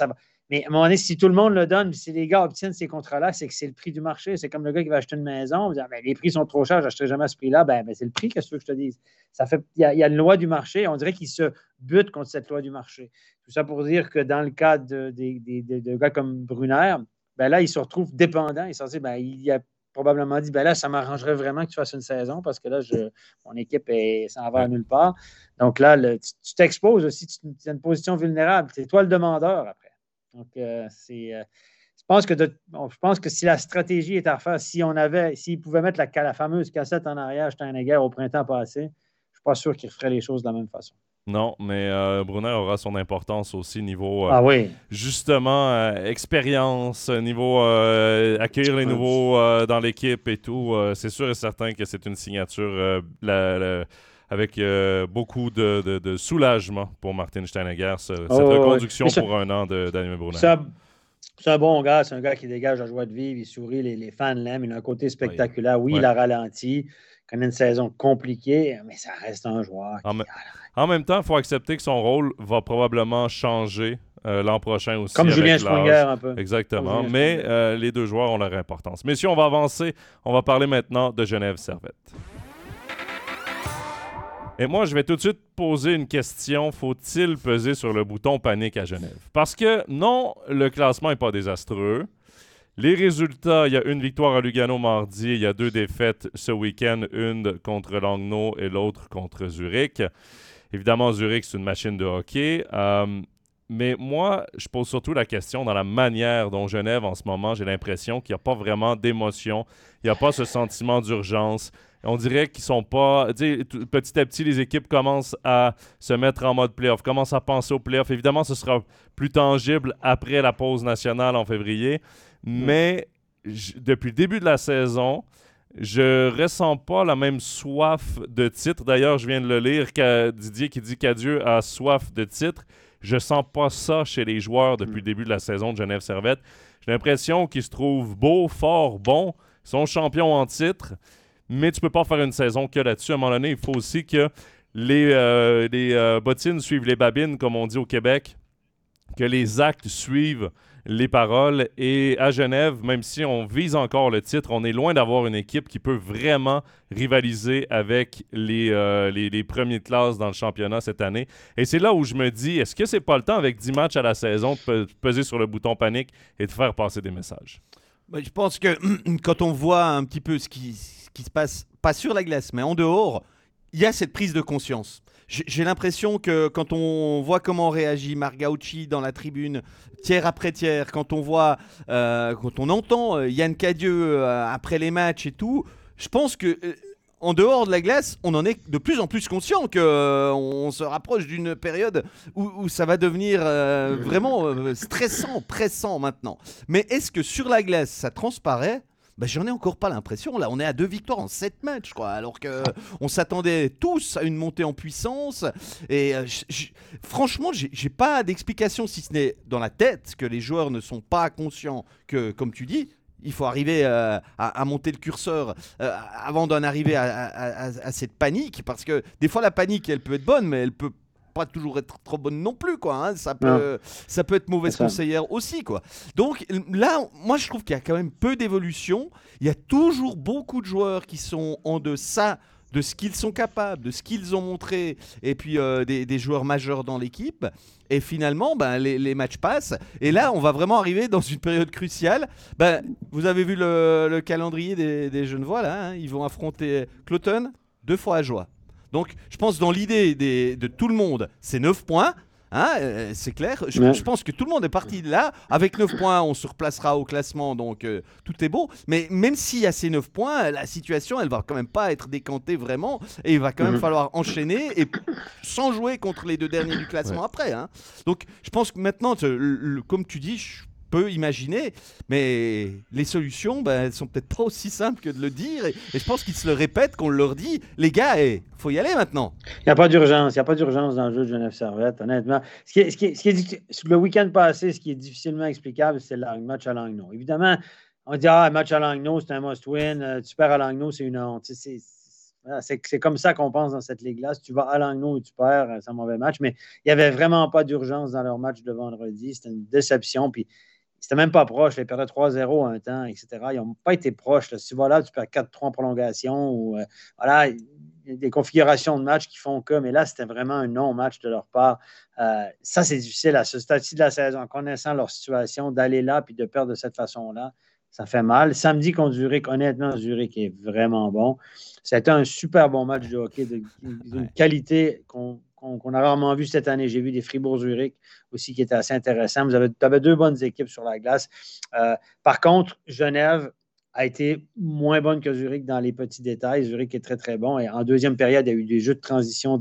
C: Mais à un moment donné, si tout le monde le donne, si les gars obtiennent ces contrats-là, c'est que c'est le prix du marché. C'est comme le gars qui va acheter une maison, dit, ben, les prix sont trop chers, je n'achèterai jamais à ce prix-là. Ben, ben, c'est le prix, qu'est-ce que je te dise? Ça fait, il y, a, une loi du marché, on dirait qu'il se bute contre cette loi du marché. Tout ça pour dire que dans le cas de gars comme Brunner, ben là, il se retrouve dépendant. Il s'en dit, ben, il a probablement dit, ben là, ça m'arrangerait vraiment que tu fasses une saison parce que là, je, mon équipe s'en va à nulle part. Donc là, tu t'exposes aussi, tu es une position vulnérable. C'est toi le demandeur après. Donc, euh, c'est. Euh, je pense, que je pense que si la stratégie est à refaire, si on avait, s'il pouvait mettre la, la fameuse cassette en arrière, guerre au printemps passé, je ne suis pas sûr qu'il ferait les choses de la même façon.
A: Non, mais euh, Brunner aura son importance aussi niveau
C: euh, ah oui.
A: justement euh, expérience, niveau accueillir les nouveaux dans l'équipe et tout. c'est sûr et certain que c'est une signature avec beaucoup de, soulagement pour Martin Steinegger, cette oh, reconduction pour un an de Daniel Brunner.
C: C'est un bon gars, c'est un gars qui dégage la joie de vivre, il sourit, les, fans l'aiment, il a un côté spectaculaire. Oui, il a ralenti, connaît une saison compliquée, mais ça reste un joueur. Qui...
A: En même temps, il faut accepter que son rôle va probablement changer euh, l'an prochain aussi.
C: Comme Julien Springer, un peu.
A: Exactement. Mais euh, les deux joueurs ont leur importance. Messieurs, on va avancer. On va parler maintenant de Genève Servette. Et moi, je vais tout de suite poser une question. Faut-il peser sur le bouton panique à Genève? Parce que non, le classement n'est pas désastreux. Les résultats, il y a une victoire à Lugano mardi, il y a deux défaites ce week-end, une contre Langnau et l'autre contre Zurich. Évidemment, Zurich, c'est une machine de hockey. Euh, mais moi, je pose surtout la question dans la manière dont Genève, en ce moment, j'ai l'impression qu'il n'y a pas vraiment d'émotion. Il n'y a pas ce sentiment d'urgence. On dirait qu'ils sont pas. Petit à petit, les équipes commencent à se mettre en mode playoff, commencent à penser aux playoffs. Évidemment, ce sera plus tangible après la pause nationale en février. Mm. Mais depuis le début de la saison, je ressens pas la même soif de titre. D'ailleurs, je viens de le lire, Didier qui dit qu'Adieu a soif de titre. Je sens pas ça chez les joueurs depuis le début de la saison de Genève Servette. J'ai l'impression qu'ils se trouvent beaux, forts, bons, ils sont champions en titre, mais tu peux pas faire une saison que là-dessus. À un moment donné, il faut aussi que les, euh, les euh, bottines suivent les babines, comme on dit au Québec. que les actes suivent les paroles. Et à Genève, même si on vise encore le titre, on est loin d'avoir une équipe qui peut vraiment rivaliser avec les, euh, les, premiers de classe dans le championnat cette année. Et c'est là où je me dis, est-ce que c'est pas le temps, avec 10 matchs à la saison, de peser sur le bouton panique et de faire passer des messages?
B: Ben, je pense que quand on voit un petit peu ce qui, ce qui se passe, pas sur la glace, mais en dehors, il y a cette prise de conscience. J'ai l'impression que quand on voit comment réagit Margauchi dans la tribune, tiers après tiers, quand on voit, euh, quand on entend euh, Yann Cadieux euh, après les matchs et tout, je pense que en dehors de la glace, on en est de plus en plus conscient que on se rapproche d'une période où, ça va devenir vraiment stressant, pressant maintenant. Mais est-ce que sur la glace, ça transparaît? Bah, j'en ai encore pas l'impression. Là, on est à deux victoires en sept matchs, quoi. Alors que on s'attendait tous à une montée en puissance. Et euh, franchement, j'ai pas d'explication si ce n'est dans la tête que les joueurs ne sont pas conscients que, comme tu dis, il faut arriver euh, à, monter le curseur euh, avant d'en arriver à, à, cette panique. Parce que des fois, la panique, elle peut être bonne, mais elle peut pas toujours être trop bonne non plus, quoi. Hein. Ça, peut, ça peut être mauvaise conseillère aussi, quoi. Donc là, moi, je trouve qu'il y a quand même peu d'évolution. Il y a toujours beaucoup de joueurs qui sont en deçà de ce qu'ils sont capables, de ce qu'ils ont montré, et puis euh, des, joueurs majeurs dans l'équipe. Et finalement, ben, les, matchs passent. Et là, on va vraiment arriver dans une période cruciale. Ben, vous avez vu le, calendrier des, des Genevois, là. Hein. Ils vont affronter Cloton deux fois à joie. Donc, je pense dans l'idée de tout le monde, c'est 9 points. Hein, euh, c'est clair. Je, pense que tout le monde est parti de là. Avec 9 points, on se replacera au classement, donc euh, tout est beau. Mais même s'il y a ces 9 points, la situation, elle va quand même pas être décantée vraiment. Et il va quand même mhm. falloir enchaîner et sans jouer contre les deux derniers du classement après. Hein. Donc je pense que maintenant, comme tu dis, je peut imaginer, mais les solutions, ben, elles sont peut-être pas aussi simples que de le dire. Et, je pense qu'ils se le répètent, qu'on leur dit, les gars, il eh, faut y aller maintenant.
C: Il n'y a pas d'urgence, il n'y a pas d'urgence dans le jeu de Genève Servette, honnêtement. Ce qui est, ce qui ce qui est, le week-end passé, ce qui est difficilement explicable, c'est le match à Langnau. Évidemment, on dit, ah, match à Langnau, c'est un must-win, euh, tu perds à Langnau, c'est une honte. C'est comme ça qu'on pense dans cette ligue-là. Si tu vas à Langnau et tu perds, c'est un mauvais match. Mais il n'y avait vraiment pas d'urgence dans leur match de vendredi. C'était une déception. Puis c'était même pas proche. Ils perdaient 3-0 un temps, etc. Ils n'ont pas été proches. Si voilà, tu perds 4-3 en prolongation ou euh, voilà, des configurations de match qui font que, mais là, c'était vraiment un non-match de leur part. Euh, ça, c'est difficile à ce stade-ci de la saison, en connaissant leur situation, d'aller là puis de perdre de cette façon-là. Ça fait mal. Samedi contre Zurich, honnêtement, Zurich est vraiment bon. C'était un super bon match de hockey d'une qualité qu'on qu'on a rarement vu cette année. J'ai vu des Fribourg-Zurich aussi qui étaient assez intéressants. Vous avez, deux bonnes équipes sur la glace. Euh, par contre, Genève a été moins bonne que Zurich dans les petits détails. Zurich est très, très bon. Et en deuxième période, il y a eu des jeux de transition.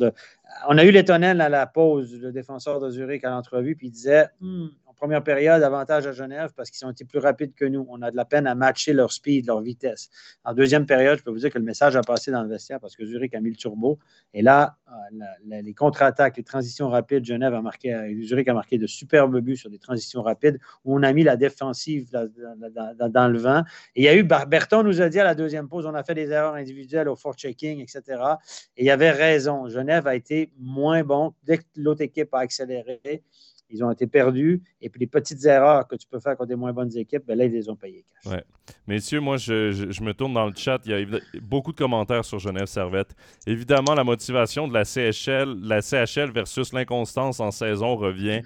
C: On a eu l'étonnel à la pause, le défenseur de Zurich à l'entrevue, puis il disait hmm, première période, avantage à Genève parce qu'ils ont été plus rapides que nous. On a de la peine à matcher leur speed, leur vitesse. En deuxième période, je peux vous dire que le message a passé dans le vestiaire parce que Zurich a mis le turbo. Et là, euh, les contre-attaques, les transitions rapides, Genève a marqué, euh, Zurich a marqué de superbes buts sur des transitions rapides où on a mis la défensive dans, le vent. Et il y a eu, Berton nous a dit à la deuxième pause, on a fait des erreurs individuelles au fort-checking, etc. Et il y avait raison. Genève a été moins bon dès que l'autre équipe a accéléré. Ils ont été perdus. Et puis les petites erreurs que tu peux faire contre des moins bonnes équipes, ben là, ils les ont payées.
A: Ouais. Messieurs, moi, je, je, me tourne dans le chat. Il y a beaucoup de commentaires sur Genève Servette. Évidemment, la motivation de la CHL, la CHL versus l'inconstance en saison revient.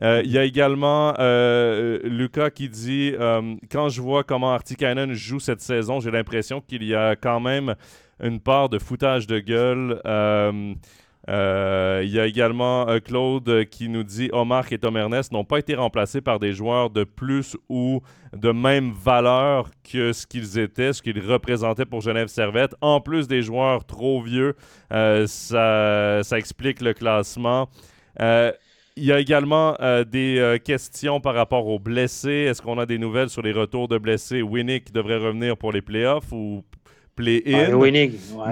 A: Euh, il y a également euh, Lucas qui dit euh, Quand je vois comment Artikainen joue cette saison, j'ai l'impression qu'il y a quand même une part de foutage de gueule. Euh, il y a également euh, Claude qui nous dit Omar et Tom Ernest n'ont pas été remplacés par des joueurs de plus ou de même valeur que ce qu'ils étaient, ce qu'ils représentaient pour Genève Servette. En plus des joueurs trop vieux, euh, ça, ça, explique le classement. il y a également des questions par rapport aux blessés. Est-ce qu'on a des nouvelles sur les retours de blessés? Winnick devrait revenir pour les playoffs ou play-in.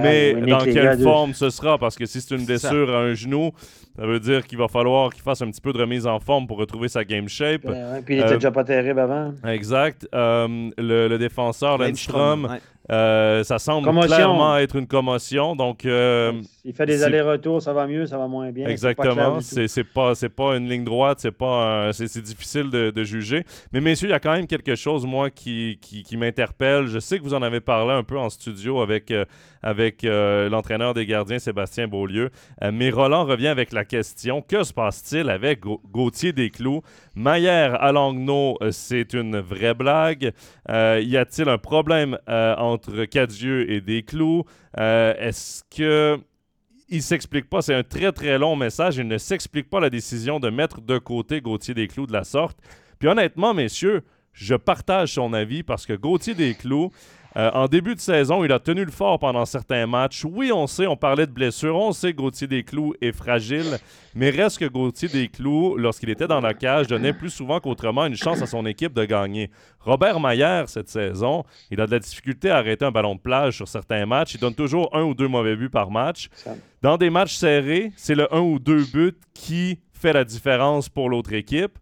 A: mais dans quelle forme ce sera? Parce que si c'est une blessure à un genou, ça veut dire qu'il va falloir qu'il fasse un petit peu de remise en forme pour retrouver sa game shape.
C: Ben puis il était euh, déjà pas terrible avant.
A: Exact. Euh, le, défenseur, Lindstrom, euh, ça semble clairement être une commotion. Donc, euh,
C: il fait des allers-retours, ça va mieux, ça va moins bien.
A: Exactement. C'est pas, pas une ligne droite, c'est pas c'est difficile de, juger. Mais messieurs, il y a quand même quelque chose, moi, qui, qui, m'interpelle. Je sais que vous en avez parlé un peu en studio avec, euh, avec l'entraîneur des gardiens, Sébastien Beaulieu. mais Roland revient avec la question que se passe-t-il avec Gauthier Desclous? Maillère à Langnau, c'est une vraie blague. y a-t-il un problème entre Cadieux et Desclous? Euh, Est-ce que il s'explique pas, c'est un très très long message, il ne s'explique pas la décision de mettre de côté Gauthier Desclous de la sorte. Puis honnêtement, messieurs, je partage son avis parce que Gauthier Desclous, euh, en début de saison, il a tenu le fort pendant certains matchs. Oui, on sait, on parlait de blessures, on sait que Gauthier Desclous est fragile, mais reste que Gauthier Desclous, lorsqu'il était dans la cage, donnait plus souvent qu'autrement une chance à son équipe de gagner. Robert Maillère, cette saison, il a de la difficulté à arrêter un ballon de plage sur certains matchs. Il donne toujours un ou deux mauvais buts par match. Dans des matchs serrés, c'est le un ou deux buts qui fait la différence pour l'autre équipe.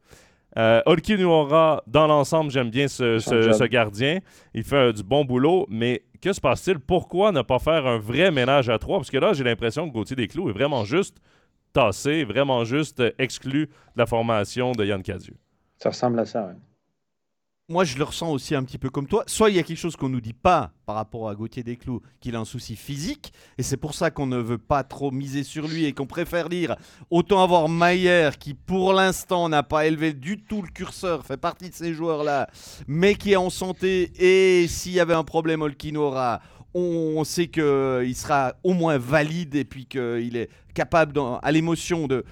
A: Euh, Olki Nuora, dans l'ensemble, j'aime bien ce, gardien. Il fait du bon boulot, mais que se passe-t-il? Pourquoi ne pas faire un vrai ménage à trois? Parce que là, j'ai l'impression que Gauthier Desclous est vraiment juste tassé, vraiment juste exclu de la formation de Yann Cadieux.
C: Ça ressemble à ça, oui
B: moi, je le ressens aussi un petit peu comme toi. Soit il y a quelque chose qu'on nous dit pas par rapport à Gauthier Desclous, qu'il a un souci physique, et c'est pour ça qu'on ne veut pas trop miser sur lui et qu'on préfère lire autant avoir Mayer qui, pour l'instant, n'a pas élevé du tout le curseur, fait partie de ces joueurs-là, mais qui est en santé, et s'il y avait un problème Olkinora, on sait qu'il sera au moins valide et puis qu'il est capable à l'émotion de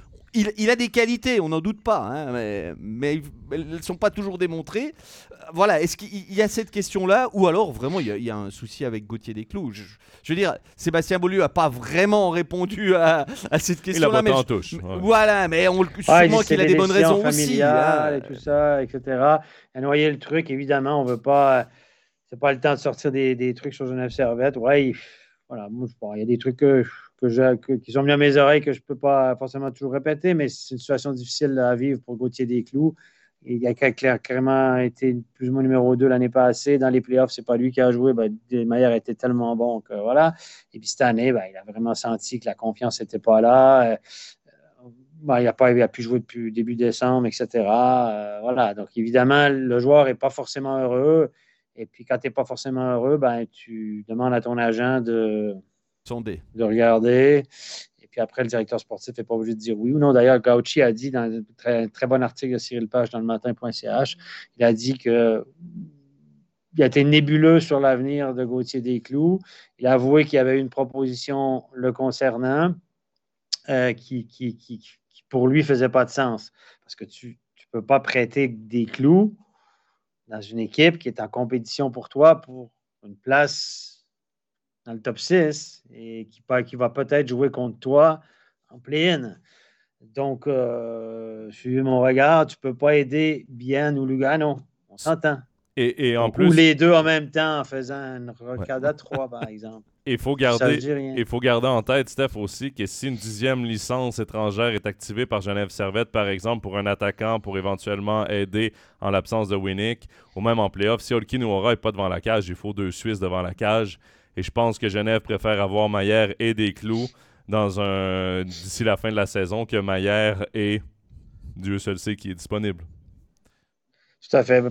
B: il, a des qualités, on n'en doute pas, hein, mais, elles ne sont pas toujours démontrées. Euh, voilà, est-ce qu'il y a cette question-là Ou alors, vraiment, il y, a, un souci avec Gauthier Desclous? Je, je veux dire, Sébastien Beaulieu n'a pas vraiment répondu à, cette question-là.
A: Il a en touche.
B: Voilà, mais on, sûrement qu'il a des bonnes raisons aussi.
C: Hein. Et tout ça, etc. a noyé le truc, évidemment, on veut pas... C'est pas le temps de sortir des, trucs sur Genève Servette. Ouais, voilà, moi, il y a des trucs que que, qui sont mis à mes oreilles que je ne peux pas forcément toujours répéter, mais c'est une situation difficile à vivre pour Gauthier Desclous. Il a clairement été plus ou moins numéro 2 l'année passée. Dans les playoffs, c'est pas lui qui a joué. Ben, Maillard était tellement bon que voilà. Et puis cette année, ben, il a vraiment senti que la confiance n'était pas là. Euh, ben, il n'a pas a pu jouer depuis début décembre, etc. Euh, voilà. Donc évidemment, le joueur n'est pas forcément heureux. Et puis quand tu n'es pas forcément heureux, ben, tu demandes à ton agent de, de regarder. Et puis après, le directeur sportif n'est pas obligé de dire oui ou non. D'ailleurs, Gauchi a dit dans un très, très bon article de Cyril Page dans le matin.ch, il a dit que il a été nébuleux sur l'avenir de Gauthier Desclous. Il a avoué qu'il y avait une proposition le concernant euh, qui, qui, qui, pour lui, faisait pas de sens. Parce que tu ne peux pas prêter des clous dans une équipe qui est en compétition pour toi pour une place dans le top 6 et qui, qui va peut-être jouer contre toi en play-in. Donc, euh, suivez mon regard, tu ne peux pas aider bien ou Lugano. On s'entend.
A: Et, et en plus.
C: Ou les deux en même temps en faisant une rocade à trois, par exemple.
A: Il faut, garder, il faut garder en tête, Steph, aussi, que si une dixième licence étrangère est activée par Genève Servette, par exemple, pour un attaquant, pour éventuellement aider en l'absence de Winnick, ou même en playoff, si Olki Noura n'est pas devant la cage, il faut deux Suisses devant la cage. Et je pense que Genève préfère avoir Maillère et des clous dans un d'ici la fin de la saison que Maillère et Dieu seul sait qui est disponible.
C: Tout à fait.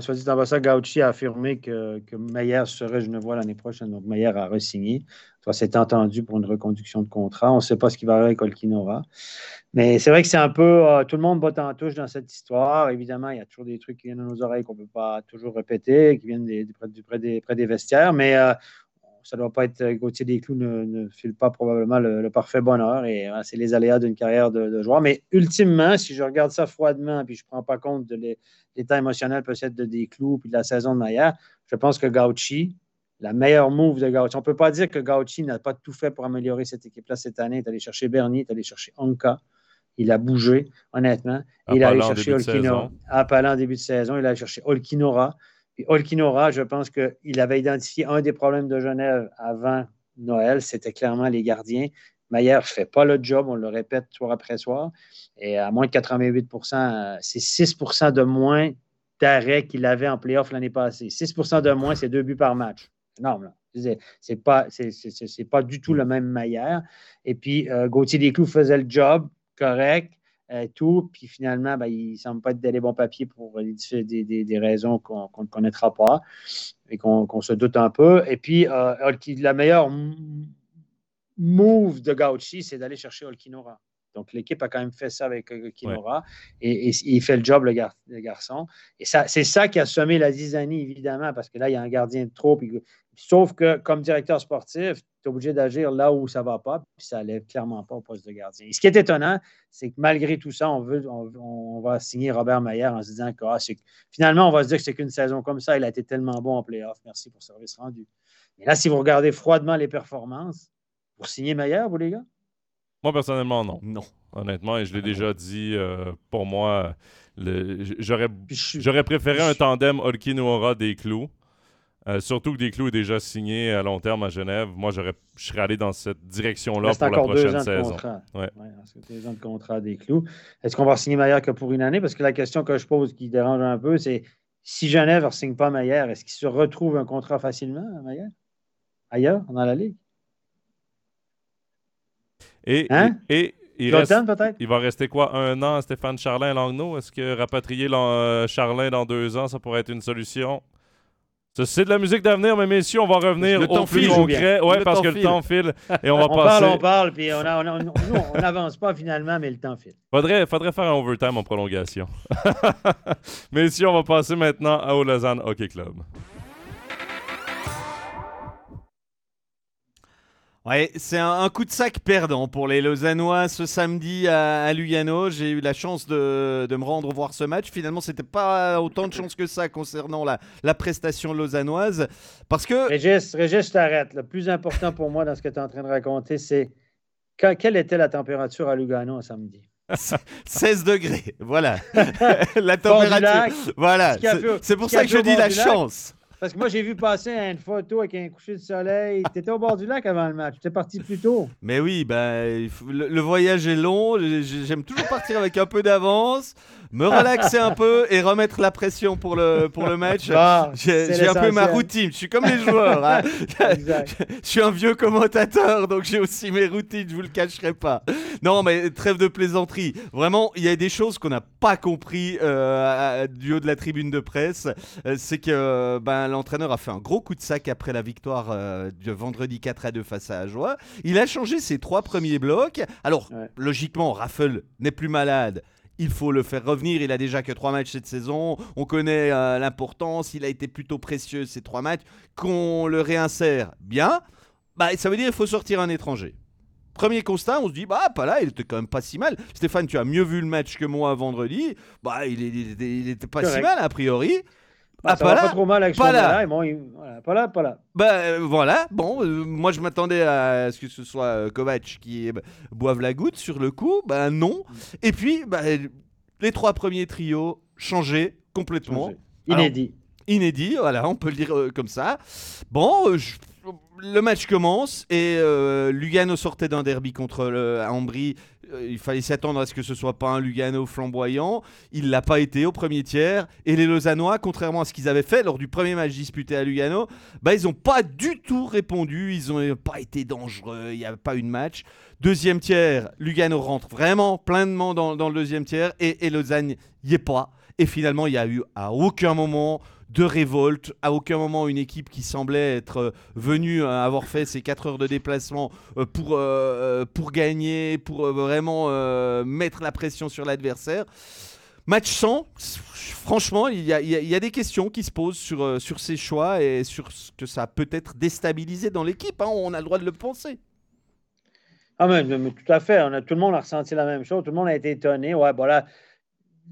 C: Soit ça, Gauchi a affirmé que, que Maillère serait Genevois l'année prochaine. Donc, Maillère a re-signé. C'est entendu pour une reconduction de contrat. On ne sait pas ce qui va arriver avec Olkinora. Mais c'est vrai que c'est un peu. Euh, tout le monde botte en touche dans cette histoire. Évidemment, il y a toujours des trucs qui viennent dans nos oreilles qu'on ne peut pas toujours répéter, qui viennent près, des, près, des, vestiaires. Mais euh, ça ne doit pas être. Euh, Gauthier Desclous ne, ne file pas probablement le, parfait bonheur. Et c'est les aléas d'une carrière de, joueur. Mais ultimement, si je regarde ça froidement, puis je ne prends pas compte de l'état émotionnel peut-être de Desclous, puis de la saison de Maillard, je pense que Gauchi, la meilleure move de Gauchi. On ne peut pas dire que Gauchi n'a pas tout fait pour améliorer cette équipe-là cette année. Il est allé chercher Bernier, il est allé chercher Onka. Il a bougé, honnêtement. il est allé chercher Olkinora. Appelant en début de saison, il a allé chercher Olkinora, Puis Olkinora, je pense qu'il avait identifié un des problèmes de Genève avant Noël, c'était clairement les gardiens. Maillard ne fait pas le job, on le répète soir après soir. Et à moins de 88% euh, c'est 6% de moins d'arrêts qu'il avait en playoff l'année passée. 6% de moins, c'est deux buts par match. Énorme. C'est pas, c'est pas du tout le même Maillard. Et puis, euh, Gauthier Desclous faisait le job correct, euh, tout. Puis finalement, ben, il ne semble pas être des bons papiers pour des, des, raisons qu'on ne connaîtra pas et qu'on se doute un peu. Et puis, la meilleure move de Gauchi, c'est d'aller chercher Olkinora. Donc, l'équipe a quand même fait ça avec Olkinora et, il fait le job, le, garçon. Et c'est ça qui a semé la zizanie, évidemment, parce que là, il y a un gardien de trop. Sauf que, comme directeur sportif, tu es obligé d'agir là où ça ne va pas, puis ça n'allait clairement pas au poste de gardien. Et ce qui est étonnant, c'est que malgré tout ça, on, veut, on, va signer Robert Mayer en se disant que ah, finalement, on va se dire que c'est qu'une saison comme ça. Il a été tellement bon en playoff. Merci pour service rendu. Mais là, si vous regardez froidement les performances, pour signer Maillard, vous, les gars?
A: Moi, personnellement, non.
B: Non.
A: Honnêtement, et je l'ai déjà dit, euh, pour moi, j'aurais préféré un tandem Olkin des clous. Euh, surtout que des clous est déjà signé à long terme à Genève. Moi, je serais allé dans cette direction-là pour la prochaine saison.
C: Ouais. Ouais, deux ans de contrat des clous. Est-ce qu'on va signer Maillard que pour une année? Parce que la question que je pose qui dérange un peu, c'est si Genève ne signe pas Maillard, est-ce qu'il se retrouve un contrat facilement, Maillard? Ailleurs, dans la Ligue?
A: Et, hein? et, il, va rester quoi, un an Stéphane Charlin Langnaud? Est-ce que rapatrier euh, Charlin dans deux ans, ça pourrait être une solution? C'est de la musique d'avenir, mais messieurs, on va revenir au plus concret. Oui, parce que le temps file. Et on va
C: on
A: passer...
C: parle, on parle, puis on n'avance pas finalement, mais le temps file.
A: Faudrait, faudrait faire un overtime en prolongation. messieurs, on va passer maintenant au Lausanne Hockey Club.
B: Ouais, c'est un, coup de sac perdant pour les Lausannois ce samedi à, Lugano. J'ai eu la chance de, me rendre voir ce match. Finalement, c'était pas autant de chance que ça concernant la, la prestation lausannoise. Parce que.
C: Régis, Régis je t'arrête. Le plus important pour moi dans ce que tu es en train de raconter, c'est quelle était la température à Lugano samedi?
B: 16 degrés, voilà. la température. Voilà. C'est pour ça que je dis la chance.
C: Parce que moi, j'ai vu passer une photo avec un coucher de soleil. Tu étais au bord du lac avant le match. Tu es parti plus tôt.
B: Mais oui, ben, le, voyage est long. J'aime toujours partir avec un peu d'avance, me relaxer un peu et remettre la pression pour le, pour le match. Ah, j'ai un peu ma routine. Je suis comme les joueurs. Hein. je suis un vieux commentateur, donc j'ai aussi mes routines. Je vous le cacherai pas. Non, mais trêve de plaisanterie. Vraiment, il y a des choses qu'on n'a pas compris euh, du haut de la tribune de presse. Euh, c'est que ben, l'entraîneur a fait un gros coup de sac après la victoire euh, de vendredi 4 à 2 face à Ajoie. Il a changé ses trois premiers blocs. Alors, logiquement, Raffle n'est plus malade. Il faut le faire revenir. Il a déjà que trois matchs cette saison. On connaît euh, l'importance. Il a été plutôt précieux ces trois matchs. Qu'on le réinsère bien, bah, ça veut dire qu'il faut sortir un étranger. Premier constat, on se dit, bah, pas là, il était quand même pas si mal. Stéphane, tu as mieux vu le match que moi vendredi. Bah, il, était pas si mal, a priori.
C: Bah, ah, pas, là, pas trop mal avec pas là. pas là, pas là.
B: Bah euh, voilà, bon, euh, moi je m'attendais à ce que ce soit euh, Kovac qui boive la goutte sur le coup, bah non. Et puis, bah, les trois premiers trios changés complètement.
C: Inédit.
B: inédit, voilà, on peut le dire comme ça. Bon, le match commence et Lugano sortait d'un derby contre le Ambry euh, il fallait s'attendre à ce que ce soit pas un Lugano flamboyant. Il l'a pas été au premier tiers. Et les Lausannois, contrairement à ce qu'ils avaient fait lors du premier match disputé à Lugano, bah, ils n'ont pas du tout répondu. Ils n'ont pas été dangereux. Il n'y a pas eu de match. Deuxième tiers, Lugano rentre vraiment pleinement dans, le deuxième tiers. Et, et Lausanne n'y est pas. Et finalement, il n'y a eu à aucun moment de révolte. À aucun moment, une équipe qui semblait être euh, venue euh, avoir fait ses 4 heures de déplacement euh, pour, pour gagner, pour vraiment mettre la pression sur l'adversaire. Match 100, franchement, il y, a, des questions qui se posent sur, sur ces choix et sur ce que ça peut-être déstabilisé dans l'équipe. Hein. on a le droit de le penser.
C: Ah, mais, tout à fait. On a, tout le monde a ressenti la même chose. Tout le monde a été étonné. Ouais,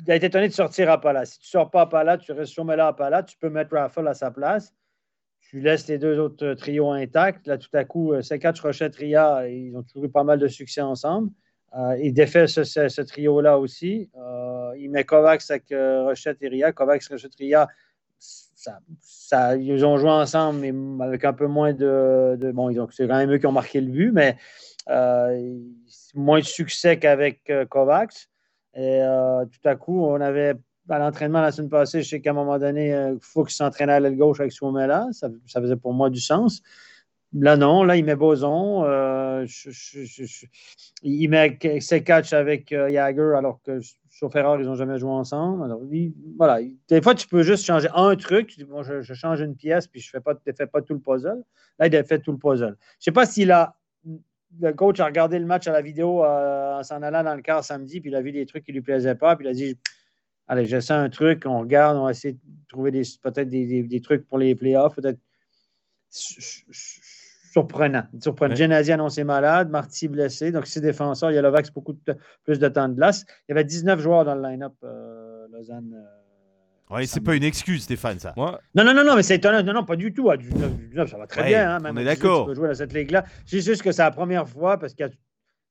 C: a été étonné de sortir à Pala. Si tu ne sors pas à Pala, tu restes sur là à Pala, tu peux mettre Raffle à sa place. Tu laisses les deux autres euh, trios intacts. Là, tout à coup, euh, C4, Rochette, Ria, ils ont toujours eu pas mal de succès ensemble. Euh, il défait ce, trio-là aussi. il met Kovacs avec Rochette et Ria. Kovacs, Rochette, Ria, ils ont joué ensemble, mais avec un peu moins de. bon, c'est quand même eux qui ont marqué le but, mais moins de succès qu'avec Kovacs. Et euh, tout à coup, on avait à l'entraînement la semaine passée, je sais qu'à un moment donné, il faut qu'il s'entraîne à l'aile gauche avec Suomela. Ça, ça faisait pour moi du sens. Là, non. Là, il met Boson. il met ses catchs avec Jagger alors que sauf erreur, ils n'ont jamais joué ensemble. Alors, voilà. Des fois, tu peux juste changer un truc. Tu dis, bon, je, change une pièce, puis je ne fais pas, fais pas tout le puzzle. Là, il a fait tout le puzzle. Je ne sais pas s'il a. Le coach a regardé le match à la vidéo euh, en s'en allant dans le car samedi, puis il a vu des trucs qui ne lui plaisaient pas, puis il a dit Allez, j'essaie un truc, on regarde, on va essayer de trouver peut-être des, des, trucs pour les playoffs, peut-être surprenant. surprenant. Ouais. annoncé malade, Marty blessé. Donc, c'est défenseur. Il y a Lovax beaucoup plus de temps de glace. Il y avait 19 joueurs dans le line-up, euh, Lausanne.
B: Ouais, c'est pas une excuse, Stéphane, ça.
C: Non, non, non, non, mais c'est étonnant. Non, non, pas du tout. À 19, ça va très bien. Hein,
B: même on est d'accord.
C: Tu peux jouer dans cette ligue-là. C'est juste que c'est la première fois parce que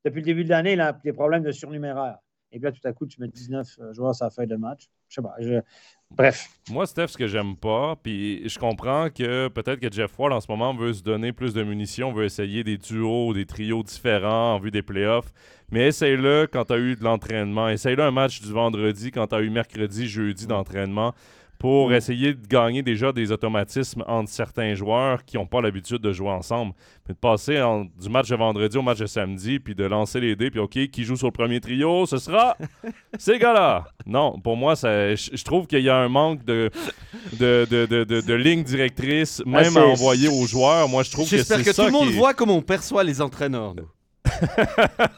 C: depuis le début de l'année, il a des problèmes de surnuméraire. Et puis là, tout à coup, tu mets 19 euh, joueurs sur la feuille de match. Je sais pas. Bref.
A: Moi, Steph, ce que j'aime pas, puis je comprends que peut-être que Jeff Ward en ce moment veut se donner plus de munitions, veut essayer des duos, des trios différents en vue des playoffs. Mais essaye-le quand tu as eu de l'entraînement. Essaye-le un match du vendredi quand tu as eu mercredi, jeudi d'entraînement pour essayer de gagner déjà des automatismes entre certains joueurs qui n'ont pas l'habitude de jouer ensemble. Mais de passer du match de vendredi au match de samedi, puis de lancer les dés, puis OK, qui joue sur le premier trio, ce sera ces gars-là. Non, pour moi, je trouve qu'il y a un manque de, de, de, de, de ligne directrice, ah, même à envoyer aux joueurs. Moi, je trouve que c'est ça
B: J'espère que tout le monde voit comment on perçoit les entraîneurs.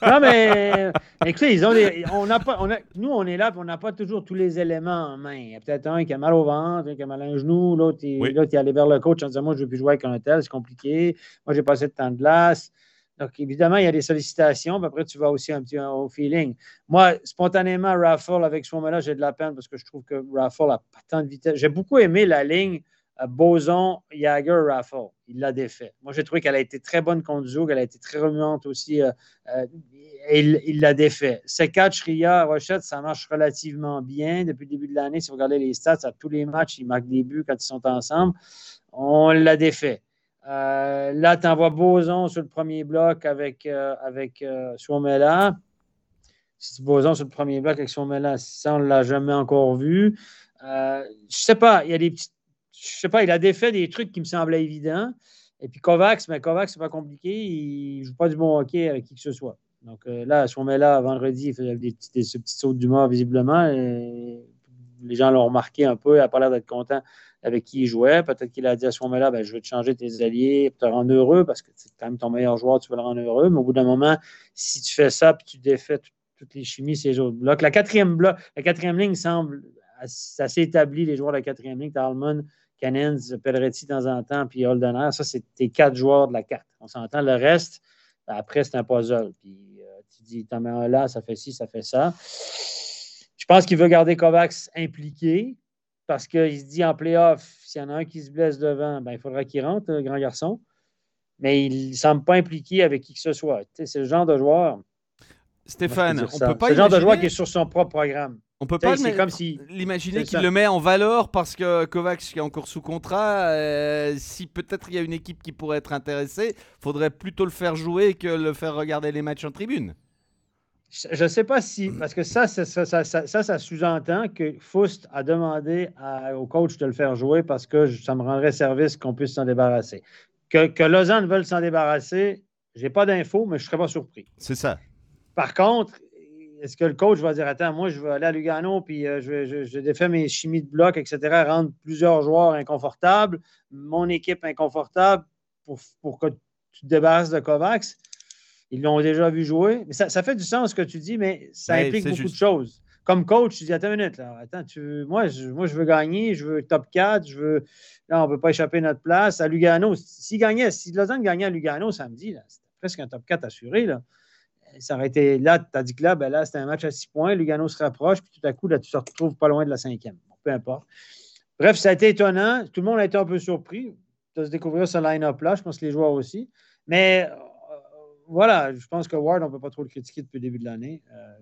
C: Non, mais écoutez, ils ont on a pas, on a, nous, on est là, on n'a pas toujours tous les éléments en main. Il y a peut-être un qui a mal au ventre, un qui a mal à un genou, l'autre, il, est allé vers le coach en disant Moi, je ne veux plus jouer avec un tel, c'est compliqué. Moi, j'ai passé de temps de glace. Donc, évidemment, il y a des sollicitations, puis après, tu vas aussi un petit au feeling. Moi, spontanément, Raffle, avec ce moment-là, j'ai de la peine parce que je trouve que Raffle n'a pas tant de vitesse. J'ai beaucoup aimé la ligne Boson, Jagger, Raffle. Il l'a défait. Moi, j'ai trouvé qu'elle a été très bonne contre Zoug. Elle a été très remuante aussi. Euh, euh, il l'a défait. quatre Ria, Rochette, ça marche relativement bien depuis le début de l'année. Si vous regardez les stats, à tous les matchs, ils marquent des buts quand ils sont ensemble. On l'a défait. Euh, là, tu envoies Boson sur le premier bloc avec, avec Suomela. Boson sur le premier bloc avec Suomela, ça, on ne l'a jamais encore vu. je ne sais pas, il y a des petites je sais pas, il a défait des trucs qui me semblaient évidents. Et puis Kovacs, mais Kovacs, c'est pas compliqué. Il joue pas du bon hockey avec qui que ce soit. Donc euh, là, si on met là vendredi, il faisait des, des, petits sauts d'humeur visiblement. Les gens l'ont remarqué un peu. Il n'a pas l'air d'être content avec qui il jouait. Peut-être qu'il a dit à ce moment-là, ben, je vais te changer tes alliés pour te rendre heureux parce que c'est quand même ton meilleur joueur, tu veux le rendre heureux. Mais au bout d'un moment, si tu fais ça puis tu défais toutes les chimies, ces autres blocs. La quatrième bloc, la quatrième ligne semble assez établie, les joueurs de la quatrième ligne. Talman, Cannons, Pelleretti de temps en temps, puis Holdener. Ça, c'est tes quatre joueurs de la carte. On s'entend. Le reste, après, c'est un puzzle. Puis euh, tu dis, t'en mets un là, ça fait ci, ça fait ça. Je pense qu'il veut garder Kovacs impliqué parce qu'il se dit en playoff, s'il y en a un qui se blesse devant, ben, il faudra qu'il rentre, le grand garçon. Mais il ne semble pas impliqué avec qui que ce soit. c'est le genre de joueur.
B: Stéphane, on peut pas.
C: C'est le genre de joueur qui est sur son propre programme.
B: On peut pas l'imaginer qu'il le met en valeur parce que Kovacs est encore sous contrat. Euh, si peut-être il y a une équipe qui pourrait être intéressée, faudrait plutôt le faire jouer que le faire regarder les matchs en tribune.
C: Je ne sais pas si, parce que ça, ça, ça, ça, sous-entend que Faust a demandé au coach de le faire jouer parce que ça me rendrait service qu'on puisse s'en débarrasser. Que, que Lausanne veuille s'en débarrasser, je n'ai pas d'infos, mais je ne serais pas surpris.
B: C'est ça.
C: Par contre, est-ce que le coach va dire Attends, moi, je vais aller à Lugano, puis euh, je, je, défais mes chimies de bloc, etc., rendre plusieurs joueurs inconfortables, mon équipe inconfortable pour, pour que tu te débarrasses de Kovacs? Ils l'ont déjà vu jouer. Mais ça, ça, fait du sens ce que tu dis, mais ça implique beaucoup de choses. Comme coach, tu dis Attends une minute, là. Attends, tu, moi, je, moi, je veux gagner, je veux top 4, je veux. Là, on ne peut pas échapper notre place. À Lugano, s'il gagnait, si Lausanne gagnait à Lugano samedi, c'était presque un top 4 assuré. Là ça aurait été là, tu as dit que là, ben là, c'était un match à six points, Lugano se rapproche, puis tout à coup, là, tu te retrouves pas loin de la cinquième. peu importe. Bref, ça a été étonnant. Tout le monde a été un peu surpris de se découvrir ce line-up-là. Je pense que les joueurs aussi. Mais euh, voilà, je pense que Ward, on ne peut pas trop le critiquer depuis le début de l'année.
A: Euh,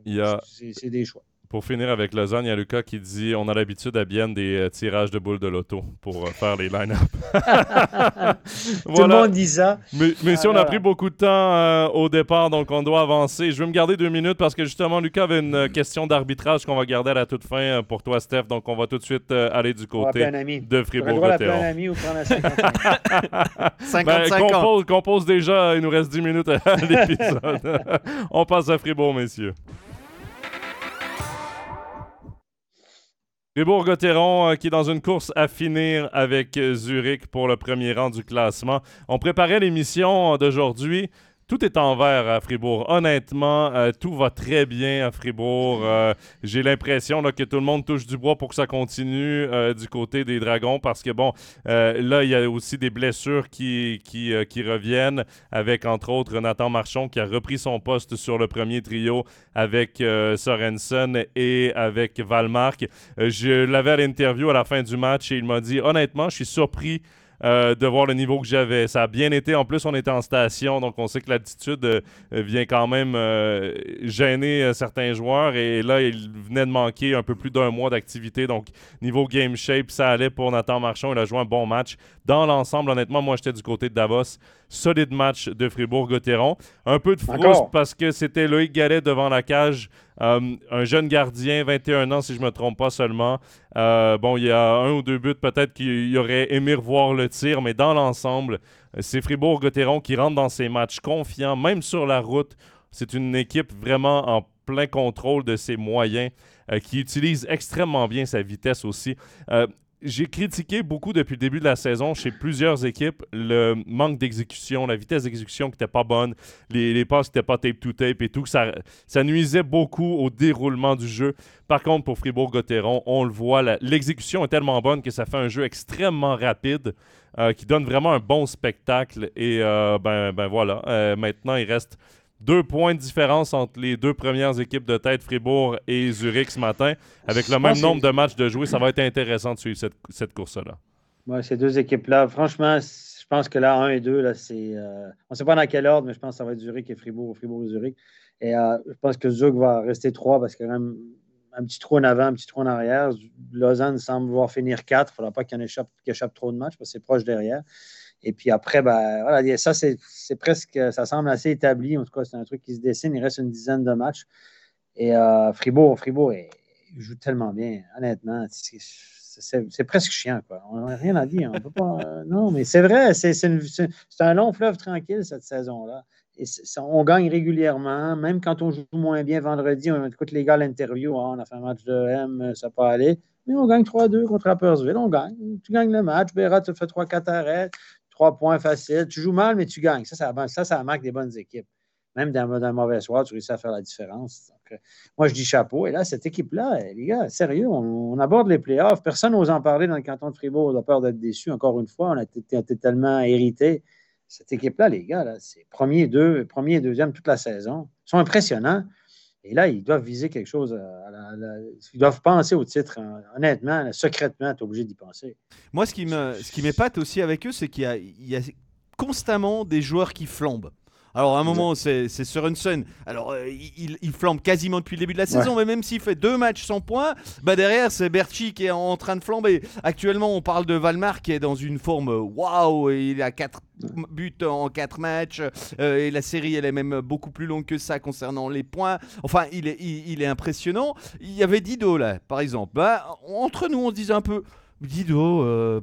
C: c'est des choix.
A: Pour finir avec Lausanne, il y a Lucas qui dit on a l'habitude à bien des euh, tirages de boules de loto pour euh, faire les line-up.
C: Tout le monde dit ça.
A: Mais, mais si on a pris beaucoup de temps euh, au départ, donc on doit avancer. Je vais me garder deux minutes parce que justement, Lucas avait une question d'arbitrage qu'on va garder à la toute fin pour toi, Steph. Donc on va tout de suite aller du côté de Fribourg-Gotteron.
C: un ami ou prendre un 55
A: 50 ben, compose, compose déjà, il nous reste 10 minutes à l'épisode. on passe à Fribourg, messieurs. Fribourg-Gotteron euh, qui est dans une course à finir avec euh, Zurich pour le premier rang du classement. On préparait l'émission d'aujourd'hui tout est en vert à Fribourg. Honnêtement, euh, tout va très bien à Fribourg. Euh, j'ai l'impression que tout le monde touche du bois pour que ça continue euh, du côté des Dragons parce que, bon, là, il y a aussi des blessures qui, reviennent avec, entre autres, Nathan Marchand qui a repris son poste sur le premier trio avec Sorensen et avec Valmark. je l'avais à l'interview à la fin du match et il m'a dit, honnêtement, je suis surpris euh, de voir le niveau que j'avais. Ça a bien été. En plus, on était en station, donc on sait que l'attitude euh, vient quand même euh, gêner certains joueurs. Et là, il venait de manquer un peu plus d'un mois d'activité. Donc, niveau game shape, ça allait pour Nathan Marchand. Il a joué un bon match. Dans l'ensemble, honnêtement, moi, j'étais du côté de Davos. Solide match de Fribourg-Gotteron. Un peu de frousse parce que c'était Loïc Gallet devant la cage. Euh, un jeune gardien, 21 ans si je ne me trompe pas seulement. Euh, bon, il y a un ou deux buts peut-être qu'il aurait aimé revoir le tir, mais dans l'ensemble, c'est Fribourg-Gotteron qui rentre dans ces matchs confiants, même sur la route. C'est une équipe vraiment en plein contrôle de ses moyens, euh, qui utilise extrêmement bien sa vitesse aussi j'ai critiqué beaucoup depuis le début de la saison chez plusieurs équipes le manque d'exécution, la vitesse d'exécution qui n'était pas bonne, les, passes qui n'étaient pas tape-to-tape et tout. Ça, ça nuisait beaucoup au déroulement du jeu. Par contre, pour Fribourg-Gotteron, on le voit, l'exécution est tellement bonne que ça fait un jeu extrêmement rapide euh, qui donne vraiment un bon spectacle. Et euh, ben, ben voilà, euh, maintenant il reste deux points de différence entre les deux premières équipes de tête, Fribourg et Zurich ce matin. Avec le même nombre de matchs de jouer, ça va être intéressant de suivre cette, course-là.
C: Oui, ces deux équipes-là, franchement, je pense que là, 1 et 2, là, c'est. Euh, on ne sait pas dans quel ordre, mais je pense que ça va être Zurich et Fribourg, Fribourg et Zurich. Et euh, je pense que Zug va rester 3 parce qu'il y a quand même un petit trou en avant, un petit trou en arrière. Lausanne semble vouloir finir 4. Il ne faudra pas qu'il échappe, échappe trop de matchs parce que c'est proche derrière. Et puis après, ben, voilà, ça, c'est presque, ça semble assez établi. En tout cas, c'est un truc qui se dessine. Il reste une dizaine de matchs. Et euh, Fribourg, Fribourg joue tellement bien, honnêtement. C'est presque chiant, quoi. On n'a rien à dire. On peut pas, euh, non, mais c'est vrai, c'est un long fleuve tranquille, cette saison-là. On gagne régulièrement, même quand on joue moins bien vendredi. On écoute les gars l'interview, ah, on a fait un match de M, ça peut aller. Mais on gagne 3-2 contre Rappersville, on gagne. Tu gagnes le match, Béra te fait 3-4 arrêts, trois points faciles. Tu joues mal, mais tu gagnes. Ça, ça, marque des bonnes équipes. Même dans, un mauvais soir, tu réussis à faire la différence. Euh, moi, je dis chapeau. Et là, cette équipe-là, les gars, sérieux, on, aborde les playoffs. Personne n'ose en parler dans le canton de Fribourg. On a peur d'être déçu. Encore une fois, on a été, tellement hérité. Cette équipe-là, les gars, c'est premier, deux, premier et deuxième toute la saison. Ils sont impressionnants. Et là, ils doivent viser quelque chose. ils doivent penser au titre. Hein. Honnêtement, secrètement, tu es obligé d'y penser.
B: Moi, ce qui m'épate aussi avec eux, c'est qu'il y, a constamment des joueurs qui flambent. Alors, à un moment, c'est Sorensen. Alors, euh, il, il, flambe quasiment depuis le début de la saison, mais même s'il fait deux matchs sans points, bah derrière, c'est Berchi qui est en train de flamber. Actuellement, on parle de Valmar qui est dans une forme waouh, il a 4 buts en 4 matchs. Euh, et la série, elle est même beaucoup plus longue que ça concernant les points. Enfin, il est, il, est impressionnant. Il y avait Dido, là, par exemple. Bah, entre nous, on se disait un peu Dido, euh,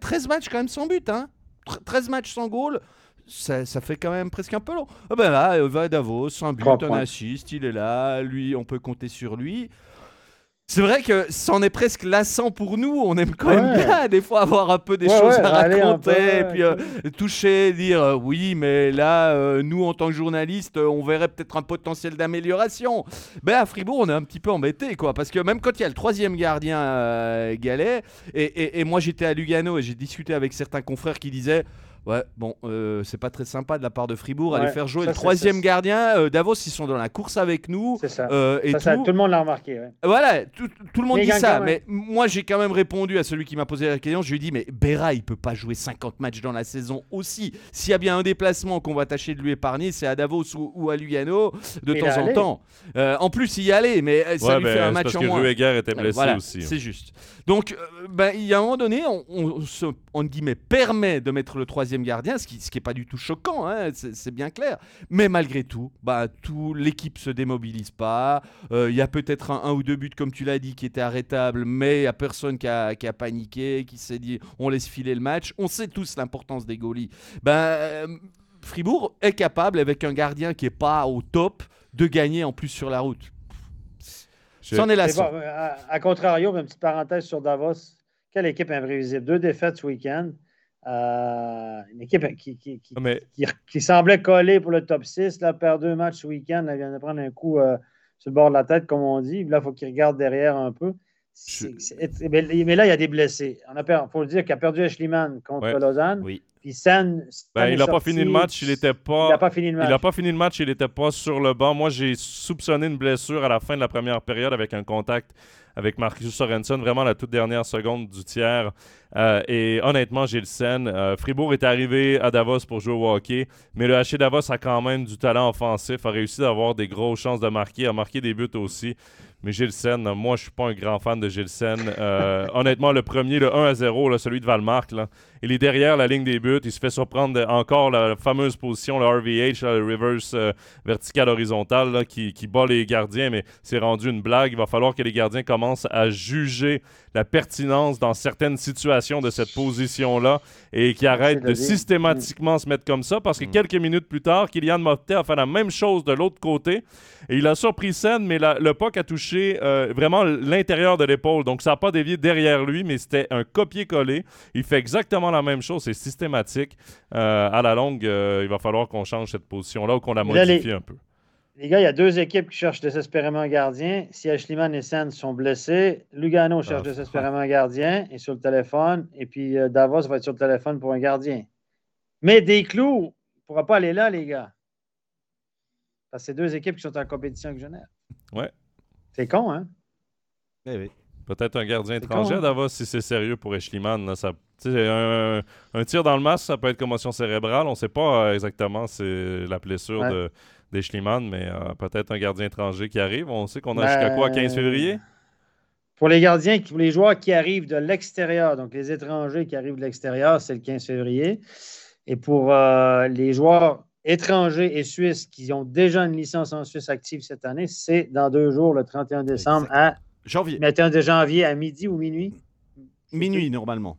B: 13 matchs quand même sans but, hein 13 matchs sans goal ça, fait quand même presque un peu long. Ah ben là, va Davos, un but, un assist, il est là, lui, on peut compter sur lui. C'est vrai que c'en est presque lassant pour nous. On aime quand même bien des fois avoir un peu des choses à raconter, et puis euh, toucher, dire euh, oui, mais là, euh, nous en tant que journalistes, on verrait peut-être un potentiel d'amélioration. Ben à Fribourg, on est un petit peu embêté, quoi, parce que même quand il y a le troisième gardien Galet, et, et moi j'étais à Lugano et j'ai discuté avec certains confrères qui disaient Ouais, bon, euh, c'est pas très sympa de la part de Fribourg
C: Ouais,
B: aller faire jouer
C: ça,
B: le troisième gardien. Euh, Davos, ils sont dans la course avec nous.
C: C'est ça.
B: euh, et
C: Ça, ça,
B: tout.
C: tout le monde l'a remarqué. ouais.
B: Voilà, tout, tout le monde
C: Mais
B: dit ça. Mais moi, j'ai quand même répondu à celui qui m'a posé la question. Je lui ai dit, mais Berra, il peut pas jouer 50 matchs dans la saison aussi. S'il y a bien un déplacement qu'on va tâcher de lui épargner, c'est à Davos ou, ou à Lugano de
C: Mais
B: temps en
C: allé.
B: temps. Euh, en plus, il y allait, mais ça
A: Ouais,
B: lui
A: ben,
B: fait un match
A: parce
B: en
A: que
B: moins.
A: Rueger était blessé
B: voilà,
A: aussi. hein.
B: C'est juste. Donc, ben, il y a un moment donné, on, on se entre guillemets, permet de mettre le troisième gardien, ce qui n'est pas du tout choquant, hein, c'est bien clair. Mais malgré tout, bah, tout l'équipe se démobilise pas. Euh, Il y a peut-être un, un ou deux buts, comme tu l'as dit, qui étaient arrêtables, mais il n'y a personne qui a, qui a paniqué, qui s'est dit on laisse filer le match. On sait tous l'importance des goalies. Ben, euh, Fribourg est capable, avec un gardien qui n'est pas au top, de gagner en plus sur la route. C'en est la
C: bon, à, à contrario, une petite parenthèse sur Davos. Quelle équipe imprévisible. Deux défaites ce week-end. Euh, une équipe qui, qui, qui-
A: mais
C: qui- qui semblait coller pour le top 6. Là, perd deux matchs ce week-end. Elle vient de prendre un coup euh, sur le bord de la tête, comme on dit. Là, il faut qu'il regarde derrière un peu. C'est- c'est- mais, mais là, il y a des blessés. Il faut le dire qu'il a perdu Ashliman contre
A: Ouais.
C: Lausanne.
B: Oui.
C: Puis Sen. Sen
A: ben, il n'a pas fini le match, il était
C: Il
A: pas.
C: n'a pas fini le match.
A: Il n'a pas fini le match, il n'était pas sur le banc. Moi, j'ai soupçonné une blessure à la fin de la première période avec un contact avec Marcus Sorensen, vraiment la toute dernière seconde du tiers. Euh, et honnêtement, Gilles Sen, euh, Fribourg est arrivé à Davos pour jouer au hockey, mais le HC Davos a quand même du talent offensif, a réussi à avoir des grosses chances de marquer, a marqué des buts aussi. Mais Gilles Sen, moi, je suis pas un grand fan de Gilles Sen. Euh, honnêtement, le premier, le 1 à 0, là, celui de Valmark, il est derrière la ligne des buts. Il se fait surprendre encore la fameuse position, le RVH, le reverse vertical horizontal, qui, qui bat les gardiens, mais c'est rendu une blague. Il va falloir que les gardiens commencent à juger la pertinence dans certaines situations de cette position-là et qui arrêtent
C: de
A: de systématiquement se mettre comme ça parce que
B: Mm.
A: quelques minutes plus tard, Kylian Motet a fait la même chose de l'autre côté et il a surpris Sen, mais la- le puck a touché euh, vraiment l'intérieur de l'épaule. Donc ça n'a pas dévié derrière lui, mais c'était un copier-coller. Il fait exactement la même chose, c'est systématique. Euh, à la longue, euh, il va falloir qu'on change cette position-là ou qu'on la modifie un peu.
C: Les gars, il y a deux équipes qui cherchent désespérément un gardien. Si Ashliman et Sen sont blessés, Lugano cherche
A: Ah,
C: désespérément un gardien et sur le téléphone. Et puis euh, Davos va être sur le téléphone pour un gardien. Mais des clous, il ne pourra pas aller là, les gars. Parce que c'est deux équipes qui sont en compétition avec Genève.
A: Ouais.
C: C'est con, hein?
B: Eh oui.
A: Peut-être un gardien étranger
C: con,
A: à
C: hein?
A: Davos si c'est sérieux pour Eschliman. là, ça- tu sais, un, un tir dans le masque, ça peut être commotion cérébrale. On ne sait pas euh, exactement c'est la blessure
C: Ouais.
A: de d'Eschliman, mais euh, peut-être un gardien étranger qui arrive. On sait qu'on a
C: Ben,
A: jusqu'à quoi, 15 février?
C: Pour les gardiens, pour les joueurs qui arrivent de l'extérieur, donc les étrangers qui arrivent de l'extérieur, c'est le 15 février. Et pour euh, les joueurs étrangers et suisses qui ont déjà une licence en Suisse active cette année, c'est dans deux jours, le 31 décembre, à
B: Janvier.
C: 21 janvier à midi ou minuit.
B: Minuit, normalement.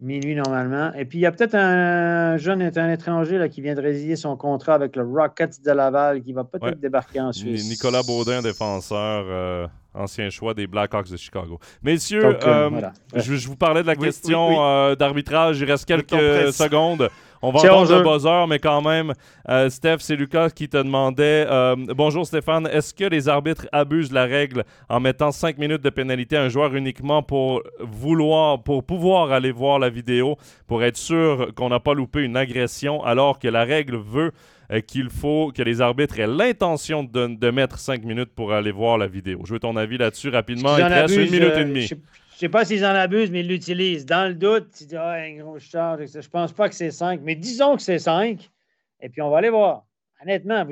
C: Minuit normalement. Et puis il y a peut-être un jeune un étranger là, qui vient de résilier son contrat avec le Rockets de Laval qui va peut-être
A: Ouais.
C: débarquer en Suisse.
A: Nicolas Baudin, défenseur, euh, ancien choix des Blackhawks de Chicago. Messieurs,
C: Donc, euh,
A: euh,
C: voilà.
A: je, je vous parlais de la
B: Oui,
A: question
B: oui, oui.
A: euh, d'arbitrage. Il reste quelques secondes. On va entendre le buzzer, mais quand même, euh, Steph, c'est Lucas qui te demandait euh, Bonjour Stéphane, est-ce que les arbitres abusent la règle en mettant 5 minutes de pénalité à un joueur uniquement pour vouloir, pour pouvoir aller voir la vidéo, pour être sûr qu'on n'a pas loupé une agression, alors que la règle veut euh, qu'il faut que les arbitres aient l'intention de, de mettre 5 minutes pour aller voir la vidéo? Je veux ton avis là-dessus rapidement. Il te reste une minute
C: euh,
A: et demie.
C: Je sais pas s'ils en abusent, mais ils l'utilisent. Dans le doute, tu dis Ah, un gros charge. Je pense pas que c'est 5, mais disons que c'est 5. Et puis on va aller voir. Honnêtement,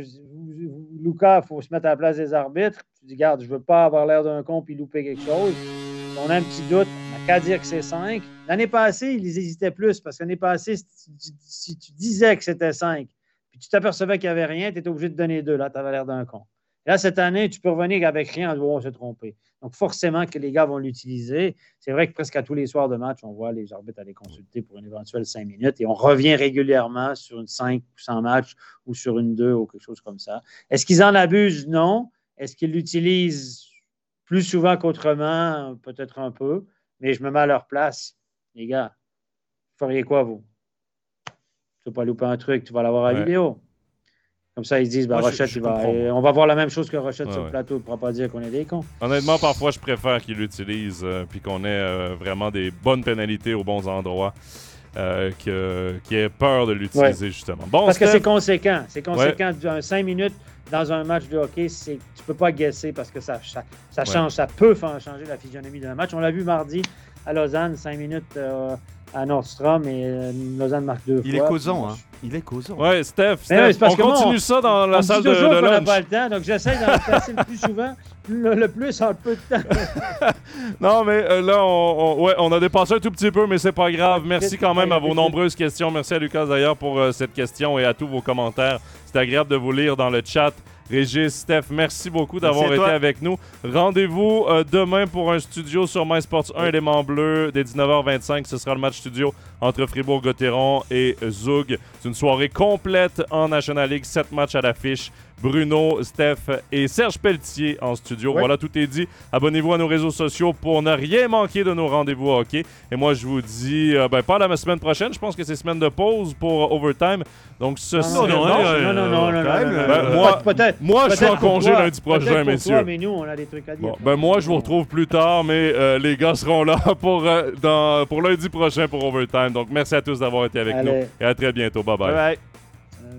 C: Lucas, il faut se mettre à la place des arbitres. Tu dis, garde, je veux pas avoir l'air d'un con puis louper quelque chose. Si on a un petit doute, on n'a qu'à dire que c'est 5. L'année passée, ils hésitaient plus parce que l'année passée, si tu, disais que c'était 5, puis tu t'apercevais qu'il n'y avait rien, tu étais obligé de donner 2. Là, tu avais l'air d'un con. Là, cette année, tu peux revenir avec rien en disant, on s'est trompé. Donc, forcément que les gars vont l'utiliser. C'est vrai que presque à tous les soirs de match, on voit les arbitres aller consulter pour une éventuelle 5 minutes et on revient régulièrement sur une 5 ou 100 matchs ou sur une 2 ou quelque chose comme ça. Est-ce qu'ils en abusent? Non. Est-ce qu'ils l'utilisent plus souvent qu'autrement? Peut-être un peu. Mais je me mets à leur place. Les gars, vous feriez quoi, vous? Tu ne pas louper un truc, tu vas l'avoir à la
A: Ouais.
C: vidéo. Comme ça, ils se disent, ben,
B: Moi,
C: Rochette,
B: je
C: il va-
B: comprends, moi.
C: on va voir la même chose que Rochette
A: Ouais,
C: sur
A: ouais.
C: le plateau. Il ne pourra pas dire qu'on est des cons.
A: Honnêtement, parfois, je préfère qu'ils l'utilisent euh, puis qu'on ait euh, vraiment des bonnes pénalités aux bons endroits. euh, qui ait peur de l'utiliser, justement. Bon,
C: Parce que c'est conséquent. C'est conséquent. 5 minutes dans un match de hockey, c'est tu peux pas guesser parce que ça, ça, ça
A: Ouais.
C: change, ça peut faire changer la physionomie d'un match. On l'a vu mardi à Lausanne, 5 minutes euh, à Nordstrom et euh, Lausanne marque deux
B: Il
C: fois.
B: est causant, hein. Il est causant.
A: Ouais, Steph,
C: Mais
A: Steph,
C: oui, c'est parce
A: on
C: que moi,
A: continue
C: on-
A: ça dans
C: On
A: la salle
C: dit
A: de, de
C: qu'on n'a
A: lunch.
C: pas le temps, donc j'essaie d'en placer le plus souvent, le, le plus en peu de temps.
A: Non, mais euh, là, on, on- ouais, on a dépassé un tout petit peu, mais c'est pas grave. Merci quand même à vos nombreuses questions. Merci à Lucas d'ailleurs pour euh, cette question et à tous vos commentaires. C'est agréable de vous lire dans le chat. Régis, Steph, merci beaucoup d'avoir été avec nous. Rendez-vous euh, demain pour un studio sur MySports 1 élément bleu dès 19h25. Ce sera le match studio entre Fribourg-Gotteron et Zug. C'est une soirée complète en National League. Sept matchs à l'affiche. Bruno, Steph et Serge Pelletier en studio.
C: Ouais.
A: Voilà, tout est dit. Abonnez-vous à nos réseaux sociaux pour ne rien manquer de nos rendez-vous hockey. Et moi, je vous dis, euh, ben, pas la semaine prochaine. Je pense que c'est semaine de pause pour Overtime. Donc, ce
C: Non,
A: serait-
B: non,
C: non,
B: euh,
C: non, non, non, non,
A: ben, moi- je suis en congé
C: toi,
A: lundi prochain,
C: pour
A: messieurs.
C: toi, mais nous, on a des trucs à dire.
A: Bon, ben moi, je vous retrouve plus tard, mais euh, les gars seront là pour, euh, dans, pour lundi prochain pour Overtime. Donc, merci à tous d'avoir été avec
C: Allez.
A: nous et à très bientôt. Bye bye.
B: Bye bye.
C: Euh,